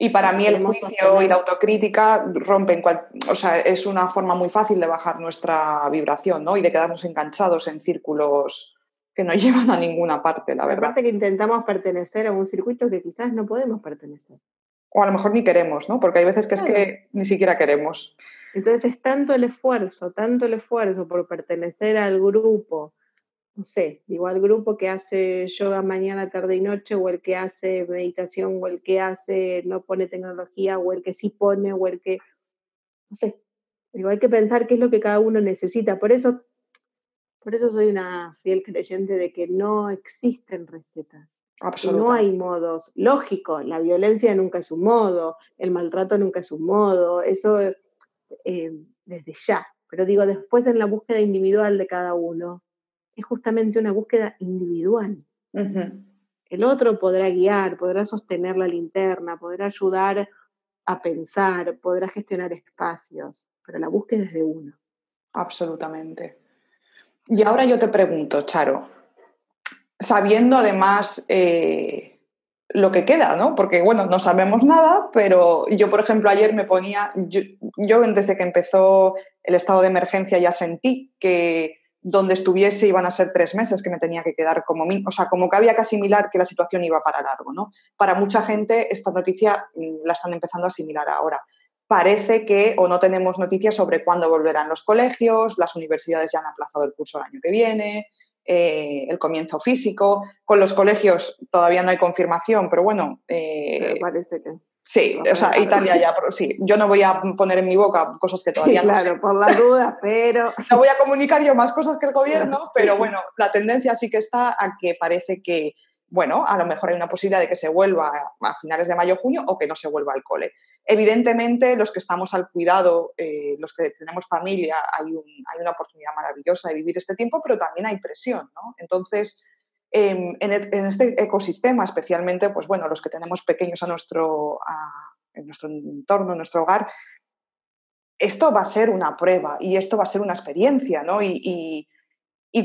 Y para mí el juicio y la autocrítica rompen, o sea, es una forma muy fácil de bajar nuestra vibración, ¿no? Y de quedarnos enganchados en círculos que no <laughs> llevan a ninguna parte, la verdad. Aparte que intentamos pertenecer a un circuito que quizás no podemos pertenecer. O a lo mejor ni queremos, ¿no? Porque hay veces que es que ni siquiera queremos. Entonces es tanto el esfuerzo, tanto el esfuerzo por pertenecer al grupo, no sé, digo al grupo que hace yoga mañana, tarde y noche, o el que hace meditación, o el que hace, no pone tecnología, o el que sí pone, o el que, no sé, digo, hay que pensar qué es lo que cada uno necesita. Por eso, por eso soy una fiel creyente de que no existen recetas. No hay modos. Lógico, la violencia nunca es un modo, el maltrato nunca es un modo, eso eh, desde ya. Pero digo, después en la búsqueda individual de cada uno, es justamente una búsqueda individual. El otro podrá guiar, podrá sostener la linterna, podrá ayudar a pensar, podrá gestionar espacios, pero la búsqueda es de uno. Absolutamente. Y ahora yo te pregunto, Charo, sabiendo además eh, lo que queda, ¿no? Porque, bueno, no sabemos nada, pero yo, por ejemplo, ayer me ponía, yo, yo desde que empezó el estado de emergencia ya sentí que donde estuviese iban a ser tres meses que me tenía que quedar como o sea, como que había que asimilar que la situación iba para largo, ¿no? Para mucha gente esta noticia mm, la están empezando a asimilar ahora. Parece que o no tenemos noticias sobre cuándo volverán los colegios, las universidades ya han aplazado el curso el año que viene, eh, el comienzo físico. Con los colegios todavía no hay confirmación, pero bueno. Eh, parece que. Sí, o sea, Italia ya, sí. Yo no voy a poner en mi boca cosas que todavía no Claro, por la duda, pero... <laughs> No voy a comunicar yo más cosas que el gobierno, pero bueno, la tendencia sí que está a que parece que, bueno, a lo mejor hay una posibilidad de que se vuelva a finales de mayo junio o que no se vuelva al cole. Evidentemente, los que estamos al cuidado, eh, los que tenemos familia, hay, hay una oportunidad maravillosa de vivir este tiempo, pero también hay presión, ¿no? Entonces, E, en, este ecosistema, especialmente, pues bueno, los que tenemos pequeños a nuestro, en nuestro entorno, en nuestro hogar, esto va a ser una prueba y esto va a ser una experiencia, ¿no? Y,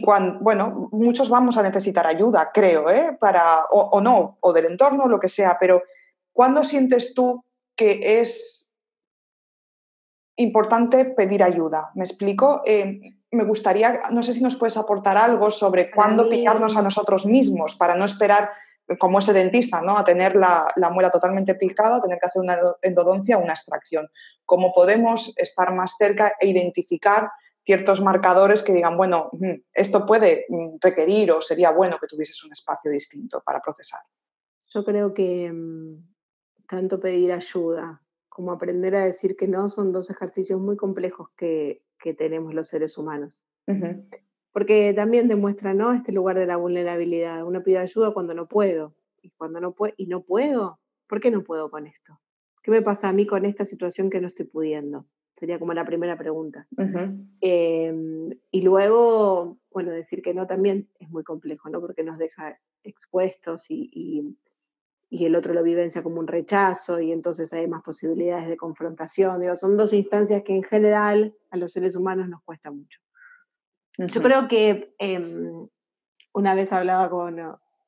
cuando, bueno, muchos vamos a necesitar ayuda, creo, ¿eh? Para, o, no, o del entorno, lo que sea, pero ¿cuándo sientes tú que es importante pedir ayuda? ¿Me explico? Em, me gustaría, no sé si nos puedes aportar algo sobre cuándo pillarnos a nosotros mismos para no esperar, como ese dentista, ¿no? a tener la, muela totalmente picada, tener que hacer una endodoncia o una extracción. ¿Cómo podemos estar más cerca e identificar ciertos marcadores que digan, bueno, mm, esto puede mm, requerir o sería bueno que tuvieses un espacio distinto para procesar? Yo creo que mm, tanto pedir ayuda como aprender a decir que no son dos ejercicios muy complejos que que tenemos los seres humanos. Porque también demuestra, ¿no? Este lugar de la vulnerabilidad. Uno pide ayuda cuando no puedo. Y cuando no puedo, y no puedo, ¿por qué no puedo con esto? ¿Qué me pasa a mí con esta situación que no estoy pudiendo? Sería como la primera pregunta. Em, y luego, bueno, decir que no también es muy complejo, ¿no? Porque nos deja expuestos y y el otro lo vivencia como un rechazo y entonces hay más posibilidades de confrontación. Digo, son dos instancias que en general a los seres humanos nos cuesta mucho. Yo creo que em, una vez hablaba con,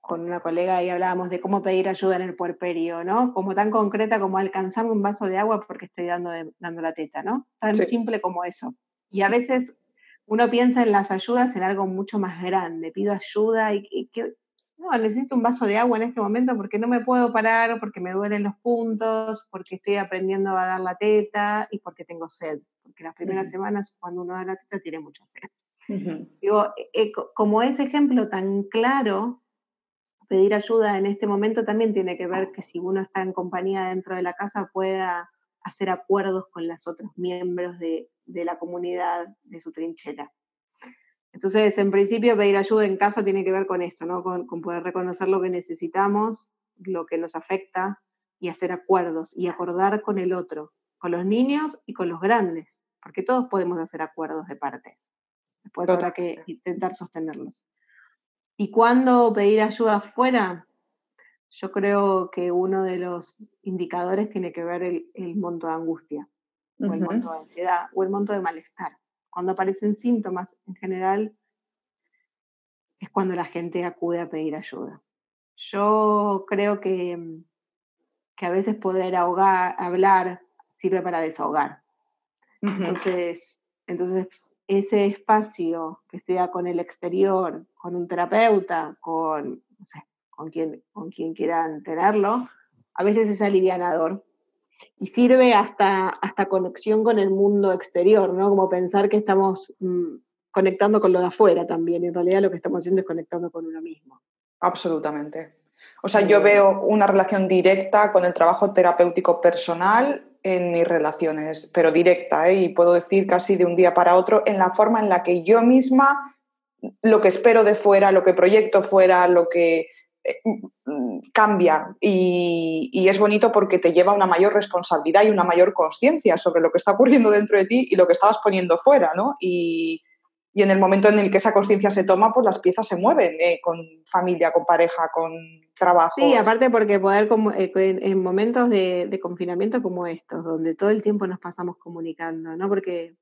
con, una colega y hablábamos de cómo pedir ayuda en el puerperio, ¿no? Como tan concreta como alcanzarme un vaso de agua porque estoy dando, dando la teta, ¿no? Tan simple como eso. Y a veces uno piensa en las ayudas en algo mucho más grande. Pido ayuda y, y no, necesito un vaso de agua en este momento porque no me puedo parar, porque me duelen los puntos, porque estoy aprendiendo a dar la teta y porque tengo sed. Porque las primeras semanas cuando uno da la teta tiene mucha sed. Digo, e, e, como ese ejemplo tan claro, pedir ayuda en este momento también tiene que ver que si uno está en compañía dentro de la casa pueda hacer acuerdos con los otros miembros de, de la comunidad de su trinchera. Entonces, en principio, pedir ayuda en casa tiene que ver con esto, ¿no? Con, poder reconocer lo que necesitamos, lo que nos afecta y hacer acuerdos y acordar con el otro, con los niños y con los grandes, porque todos podemos hacer acuerdos de partes. Después habrá que intentar sostenerlos. ¿Y cuándo pedir ayuda afuera? Yo creo que uno de los indicadores tiene que ver el, monto de angustia, o el monto de ansiedad, o el monto de malestar cuando aparecen síntomas en general, es cuando la gente acude a pedir ayuda. Yo creo que, que a veces poder ahogar, hablar sirve para desahogar. Entonces, entonces, ese espacio que sea con el exterior, con un terapeuta, con, no sé, con quien, con quien quieran tenerlo, a veces es alivianador. Y sirve hasta, hasta conexión con el mundo exterior, ¿no? Como pensar que estamos mm, conectando con lo de afuera también. En realidad lo que estamos haciendo es conectando con uno mismo. Absolutamente. O sea, yo veo una relación directa con el trabajo terapéutico personal en mis relaciones, pero directa, ¿eh? y puedo decir casi de un día para otro, en la forma en la que yo misma, lo que espero de fuera, lo que proyecto fuera, lo que eh, cambia. Y, es bonito porque te lleva una mayor responsabilidad y una mayor conciencia sobre lo que está ocurriendo dentro de ti y lo que estabas poniendo fuera, ¿no? Y, y en el momento en el que esa conciencia se toma, pues las piezas se mueven eh, con familia, con pareja, con trabajo. Sí, aparte porque poder, como, eh, en, momentos de, confinamiento como estos, donde todo el tiempo nos pasamos comunicando, ¿no? Porque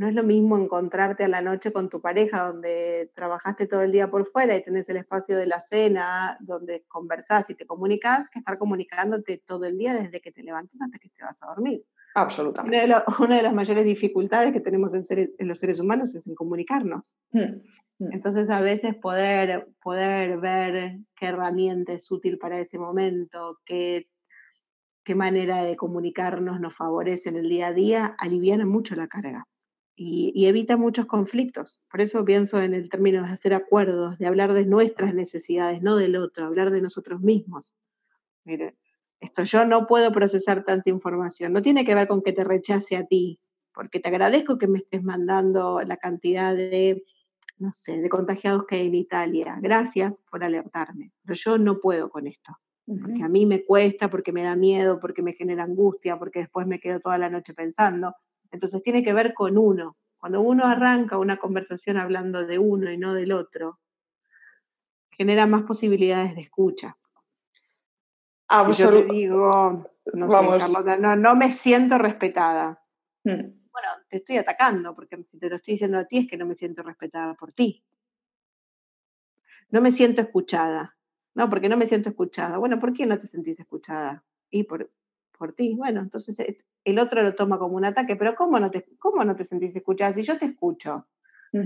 no es lo mismo encontrarte a la noche con tu pareja, donde trabajaste todo el día por fuera y tenés el espacio de la cena, donde conversás y te comunicas, que estar comunicándote todo el día desde que te levantas hasta que te vas a dormir. Absolutamente. <laughs> Una de, las mayores dificultades que tenemos en, los seres humanos es en comunicarnos. Hmm, hmm. Entonces, a veces poder, poder ver qué herramienta es útil para ese momento, qué, qué manera de comunicarnos nos favorece en el día a día, aliviana mucho la carga y, y, evita muchos conflictos. Por eso pienso en el término de hacer acuerdos, de hablar de nuestras necesidades, no del otro, hablar de nosotros mismos. Mire, esto yo no puedo procesar tanta información. No tiene que ver con que te rechace a ti, porque te agradezco que me estés mandando la cantidad de, no sé, de contagiados que hay en Italia. Gracias por alertarme, pero yo no puedo con esto. Porque a mí me cuesta, porque me da miedo, porque me genera angustia, porque después me quedo toda la noche pensando. Entonces tiene que ver con uno. Cuando uno arranca una conversación hablando de uno y no del otro, genera más posibilidades de escucha. Absolutamente. digo, no, no, me siento respetada. Hmm. Bueno, te estoy atacando, porque si te lo estoy diciendo a ti es que no me siento respetada por ti. No me siento escuchada. No, porque no me siento escuchada. Bueno, ¿por qué no te sentís escuchada? Y por, por ti. Bueno, entonces eh, el otro lo toma como un ataque, pero ¿cómo no te, cómo no te sentís escuchada? Si yo te escucho,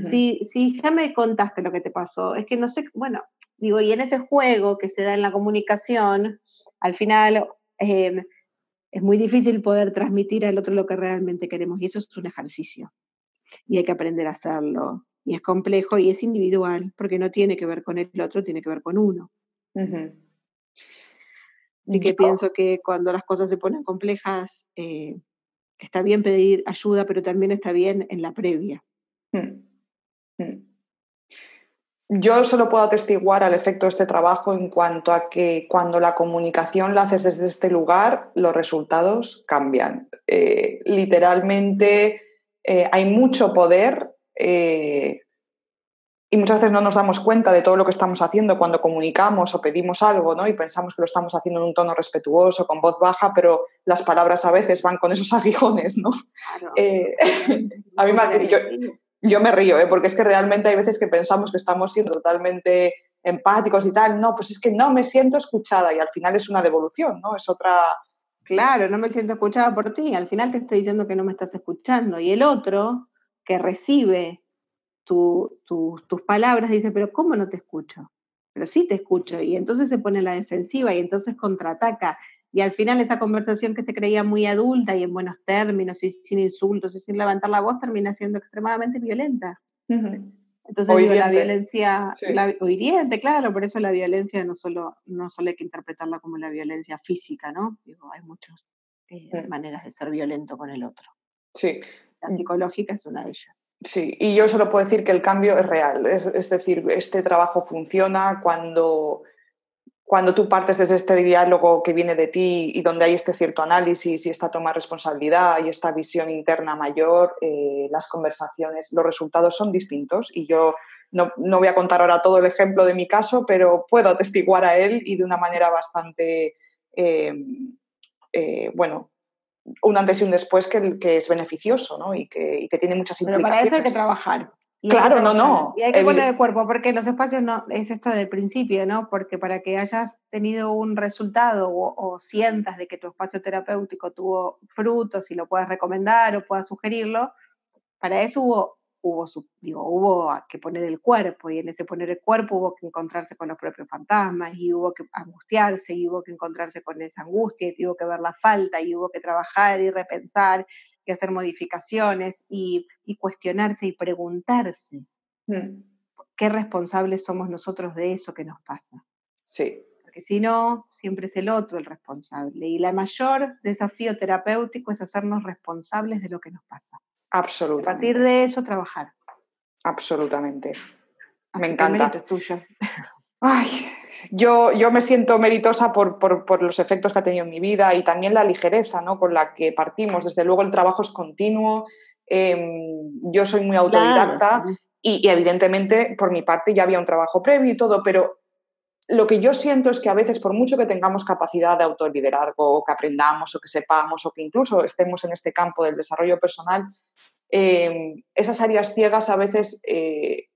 si, si ya me contaste lo que te pasó, es que no sé, bueno, digo, y en ese juego que se da en la comunicación, al final em, es muy difícil poder transmitir al otro lo que realmente queremos y eso es un ejercicio y hay que aprender a hacerlo. Y es complejo y es individual porque no tiene que ver con el otro, tiene que ver con uno. Así que pienso que cuando las cosas se ponen complejas, eh, está bien pedir ayuda, pero también está bien en la previa. Hmm. Hmm. Yo solo puedo atestiguar al efecto de este trabajo en cuanto a que cuando la comunicación la haces desde este lugar, los resultados cambian. Eh, literalmente eh, hay mucho poder eh, y muchas veces no nos damos cuenta de todo lo que estamos haciendo cuando comunicamos o pedimos algo ¿no? y pensamos que lo estamos haciendo en un tono respetuoso, con voz baja, pero las palabras a veces van con esos <laughs> aguijones. ¿no? <laughs> a mí me, yo, yo me río, ¿eh? porque es que realmente hay veces que pensamos que estamos siendo totalmente empáticos y tal. No, pues es que no me siento escuchada y al final es una devolución, ¿no? Es otra... Claro, no me siento escuchada por ti. Al final te estoy diciendo que no me estás escuchando. Y el otro que recibe tus palabras dice, pero ¿cómo no te escucho? Pero sí te escucho. Y entonces se pone la defensiva y entonces contraataca. Y al final esa conversación que se creía muy adulta y en buenos términos y sin insultos y sin levantar la voz termina siendo extremadamente violenta. Entonces la violencia, o hiriente, claro, por eso la violencia no solo, no solo hay que interpretarla como la violencia física, ¿no? Digo, hay muchas eh, maneras de ser violento con el otro. Sí. La psicológica es una de ellas. Sí, y yo solo puedo decir que el cambio es real, es decir, este trabajo funciona cuando cuando tú partes desde este diálogo que viene de ti y donde hay este cierto análisis y esta toma de responsabilidad y esta visión interna mayor, eh, las conversaciones, los resultados son distintos. Y yo no, voy a contar ahora todo el ejemplo de mi caso, pero puedo atestiguar a él y de una manera bastante, em, eh, bueno, un antes y un después que, que es beneficioso ¿no? y, que, y, que, tiene muchas implicaciones. Pero para eso hay que trabajar. claro, no, no. Y hay que poner el cuerpo, porque los espacios no, es esto del principio, ¿no? Porque para que hayas tenido un resultado o, sientas de que tu espacio terapéutico tuvo frutos y lo puedas recomendar o puedas sugerirlo, para eso hubo, hubo, digo, hubo que poner el cuerpo y en ese poner el cuerpo hubo que encontrarse con los propios fantasmas y hubo que angustiarse y hubo que encontrarse con esa angustia y hubo que ver la falta y hubo que trabajar y repensar que hacer modificaciones y, cuestionarse y preguntarse mm. qué responsables somos nosotros de eso que nos pasa. Sí. Porque si no, siempre es el otro el responsable. Y el mayor desafío terapéutico es hacernos responsables de lo que nos pasa. Absolutamente. A partir de eso, trabajar. Absolutamente. Me encanta. El tuyo. Ay, yo, yo me siento meritosa por, por, los efectos que ha tenido en mi vida y también la ligereza ¿no? con la que partimos. Desde luego el trabajo es continuo, em, yo soy muy autodidacta y, evidentemente por mi parte ya había un trabajo previo y todo, pero lo que yo siento es que a veces por mucho que tengamos capacidad de autoliderazgo o que aprendamos o que sepamos o que incluso estemos en este campo del desarrollo personal, em, esas áreas ciegas a veces... Eh,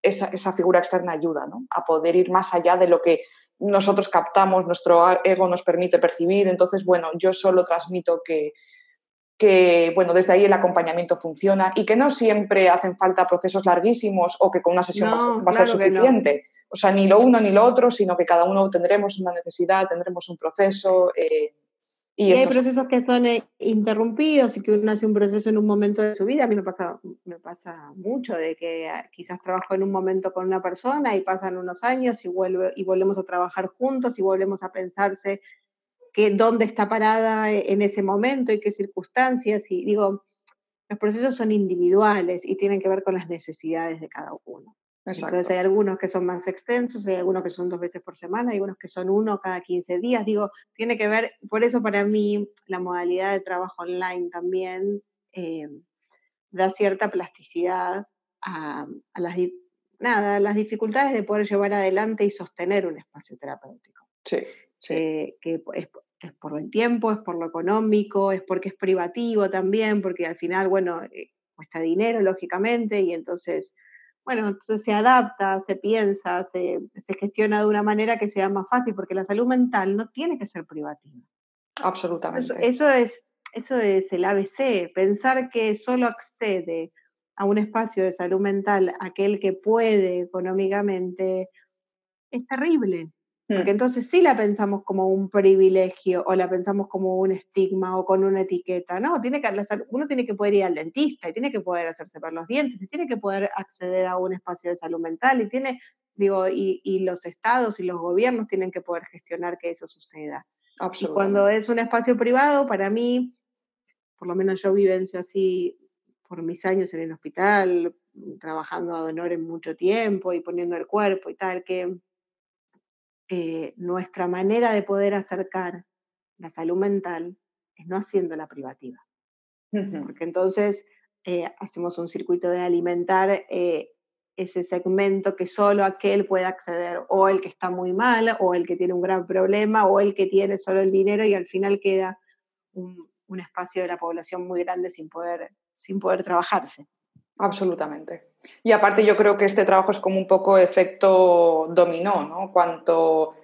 esa, figura externa ayuda a poder ir más allá de lo que nosotros captamos, nuestro ego nos permite percibir. Entonces, bueno, yo solo transmito que, que, bueno, desde ahí el acompañamiento funciona y que no siempre hacen falta procesos larguísimos o que con una sesión va, a ser suficiente. O sea, ni lo uno ni lo otro, sino que cada uno tendremos una necesidad, tendremos un proceso. Eh, y, hay procesos que son eh, interrumpidos y que uno hace un proceso en un momento de su vida. A mí me pasa, me pasa mucho de que ah, quizás trabajo en un momento con una persona y pasan unos años y, vuelve, y volvemos a trabajar juntos y volvemos a pensarse que dónde está parada eh, en ese momento y qué circunstancias. Y digo, los procesos son individuales y tienen que ver con las necesidades de cada uno. Entonces hay algunos que son más extensos, hay algunos que son dos veces por semana, hay algunos que son uno cada 15 días. Digo, tiene que ver, por eso para mí la modalidad de trabajo online también eh, da cierta plasticidad a, las, nada, las dificultades de poder llevar adelante y sostener un espacio terapéutico. Sí, sí. Eh, que es, es, por el tiempo, es por lo económico, es porque es privativo también, porque al final, bueno, eh, cuesta dinero, lógicamente, y entonces bueno, entonces se adapta, se piensa, se, gestiona de una manera que sea más fácil, porque la salud mental no tiene que ser privativa. Absolutamente. Eso, es, eso es el ABC, pensar que solo accede a un espacio de salud mental aquel que puede económicamente, es terrible. Porque mm. entonces sí la pensamos como un privilegio o la pensamos como un estigma o con una etiqueta. No, tiene que, uno tiene que poder ir al dentista y tiene que poder hacerse por los dientes y tiene que poder acceder a un espacio de salud mental y tiene, digo, y, y los estados y los gobiernos tienen que poder gestionar que eso suceda. Y cuando es un espacio privado, para mí, por lo menos yo vivencio así por mis años en el hospital, trabajando a honor en mucho tiempo y poniendo el cuerpo y tal, que eh, nuestra manera de poder acercar la salud mental es no haciéndola privativa. Porque entonces eh, hacemos un circuito de alimentar eh, ese segmento que solo aquel puede acceder, o el que está muy mal, o el que tiene un gran problema, o el que tiene solo el dinero y al final queda un, un espacio de la población muy grande sin poder, sin poder trabajarse. Absolutamente. Y aparte yo creo que este trabajo es como un poco efecto dominó, ¿no? Cuanto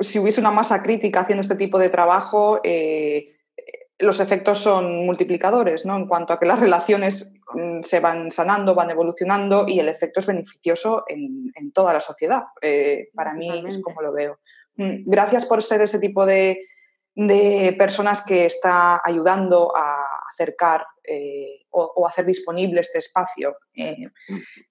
si hubiese una masa crítica haciendo este tipo de trabajo, eh, los efectos son multiplicadores, ¿no? En cuanto a que las relaciones mm, se van sanando, van evolucionando y el efecto es beneficioso en, toda la sociedad. Eh, para mí es como lo veo. Mm, gracias por ser ese tipo de, de personas que está ayudando a acercar eh, o, hacer disponible este espacio eh,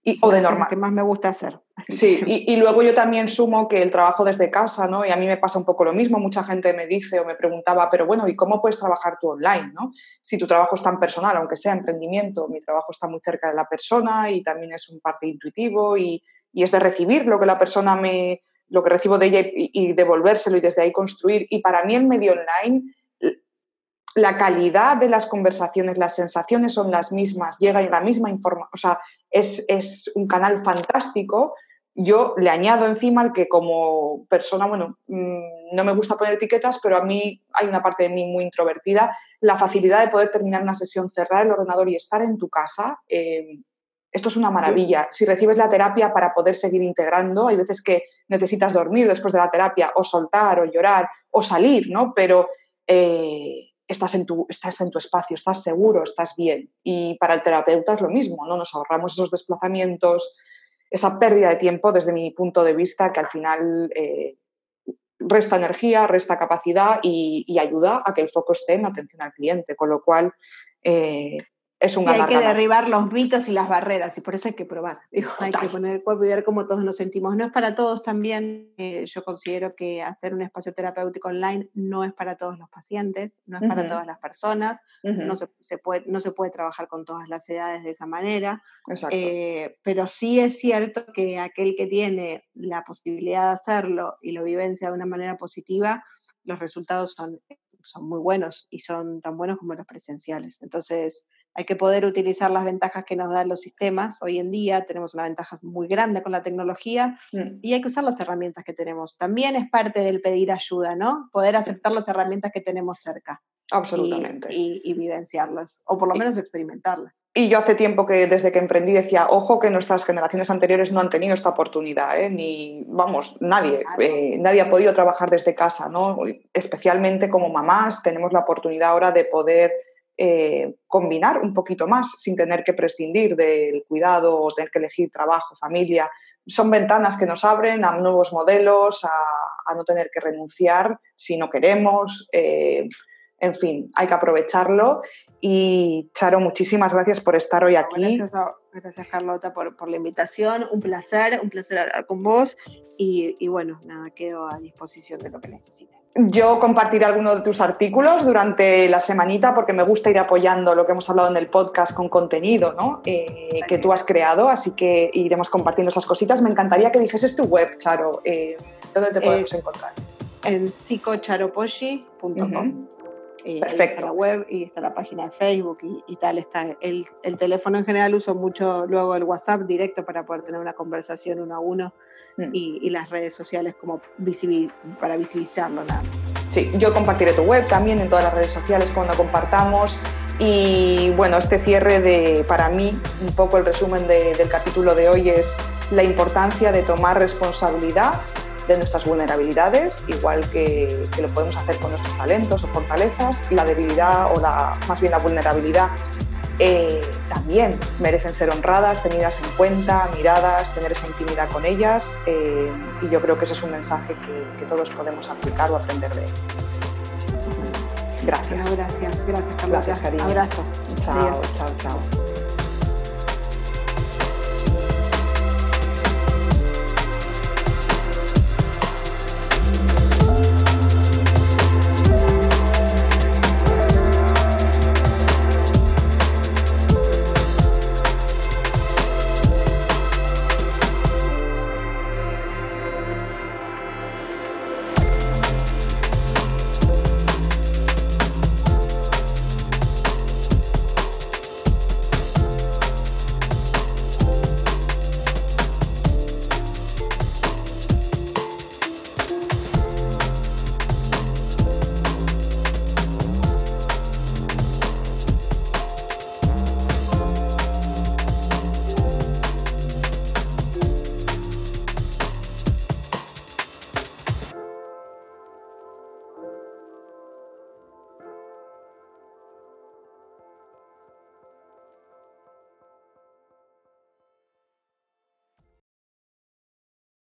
y, o de normal. que más me gusta hacer. sí, y, luego yo también sumo que el trabajo desde casa, ¿no? Y a mí me pasa un poco lo mismo. Mucha gente me dice o me preguntaba, pero bueno, ¿y cómo puedes trabajar tú online, ¿no? Si tu trabajo es tan personal, aunque sea emprendimiento, mi trabajo está muy cerca de la persona y también es un parte intuitivo y, y es de recibir lo que la persona me, lo que recibo de ella y, devolvérselo y desde ahí construir. Y para mí el medio online, la calidad de las conversaciones, las sensaciones son las mismas, llega en la misma información, o sea, es, un canal fantástico. Yo le añado encima el que como persona, bueno, mm, no me gusta poner etiquetas, pero a mí hay una parte de mí muy introvertida, la facilidad de poder terminar una sesión, cerrar el ordenador y estar en tu casa. Eh, esto es una maravilla. Si recibes la terapia para poder seguir integrando, hay veces que necesitas dormir después de la terapia o soltar o llorar o salir, ¿no? Pero eh, estás, en tu, estás en tu espacio, estás seguro, estás bien. Y para el terapeuta es lo mismo, ¿no? Nos ahorramos esos desplazamientos, esa pérdida de tiempo desde mi punto de vista que al final eh, resta energía, resta capacidad y, ayuda a que el foco esté en atención al cliente, con lo cual eh, es un Hay que derribar los mitos y las barreras y por eso hay que probar. hay que poner el cuerpo y ver cómo todos nos sentimos. No es para todos también. Eh, yo considero que hacer un espacio terapéutico online no es para todos los pacientes, no es para todas las personas. no, se, puede, no se puede trabajar con todas las edades de esa manera. Eh, pero sí es cierto que aquel que tiene la posibilidad de hacerlo y lo vivencia de una manera positiva, los resultados son, son muy buenos y son tan buenos como los presenciales. Entonces, hay que poder utilizar las ventajas que nos dan los sistemas. Hoy en día tenemos una ventaja muy grande con la tecnología mm. y hay que usar las herramientas que tenemos. También es parte del pedir ayuda, ¿no? Poder aceptar las herramientas que tenemos cerca. Absolutamente. Y, vivenciarlas, o por lo menos experimentarlas. Y yo hace tiempo que desde que emprendí decía, ojo que nuestras generaciones anteriores no han tenido esta oportunidad, ¿eh? ni, vamos, nadie, eh, nadie ha podido trabajar desde casa, ¿no? Especialmente como mamás tenemos la oportunidad ahora de poder eh, combinar un poquito más sin tener que prescindir del cuidado o tener que elegir trabajo, familia. Son ventanas que nos abren a nuevos modelos, a, no tener que renunciar si no queremos. Eh, en fin, hay que aprovecharlo. Y Charo, muchísimas gracias por estar hoy aquí. Gracias, Carlota por, por, la invitación. Un placer, un placer hablar con vos. Y, y, bueno, nada, quedo a disposición de lo que necesites. Yo compartiré algunos de tus artículos durante la semanita porque me gusta ir apoyando lo que hemos hablado en el podcast con contenido ¿no? Eh, que tú has creado, así que iremos compartiendo esas cositas. Me encantaría que dijeses tu web, Charo. Eh, ¿Dónde te podemos encontrar? En psicocharoposhi.com. Perfecto. está la web y está la página de Facebook y, tal. Está el, el, teléfono en general uso mucho luego el WhatsApp directo para poder tener una conversación uno a uno mm. y, las redes sociales como para visibilizarlo nada más. Sí, yo compartiré tu web también en todas las redes sociales cuando compartamos. Y bueno, este cierre de, para mí, un poco el resumen del capítulo de hoy es la importancia de tomar responsabilidad de nuestras vulnerabilidades, igual que, lo podemos hacer con nuestros talentos o fortalezas, la debilidad o la, más bien la vulnerabilidad eh, también merecen ser honradas, tenidas en cuenta, miradas, tener esa intimidad con ellas eh, y yo creo que ese es un mensaje que, que todos podemos aplicar o aprender de él. Gracias. Gracias, gracias, Carlos. Gracias, cariño. Abrazo. Chao, chao, chao.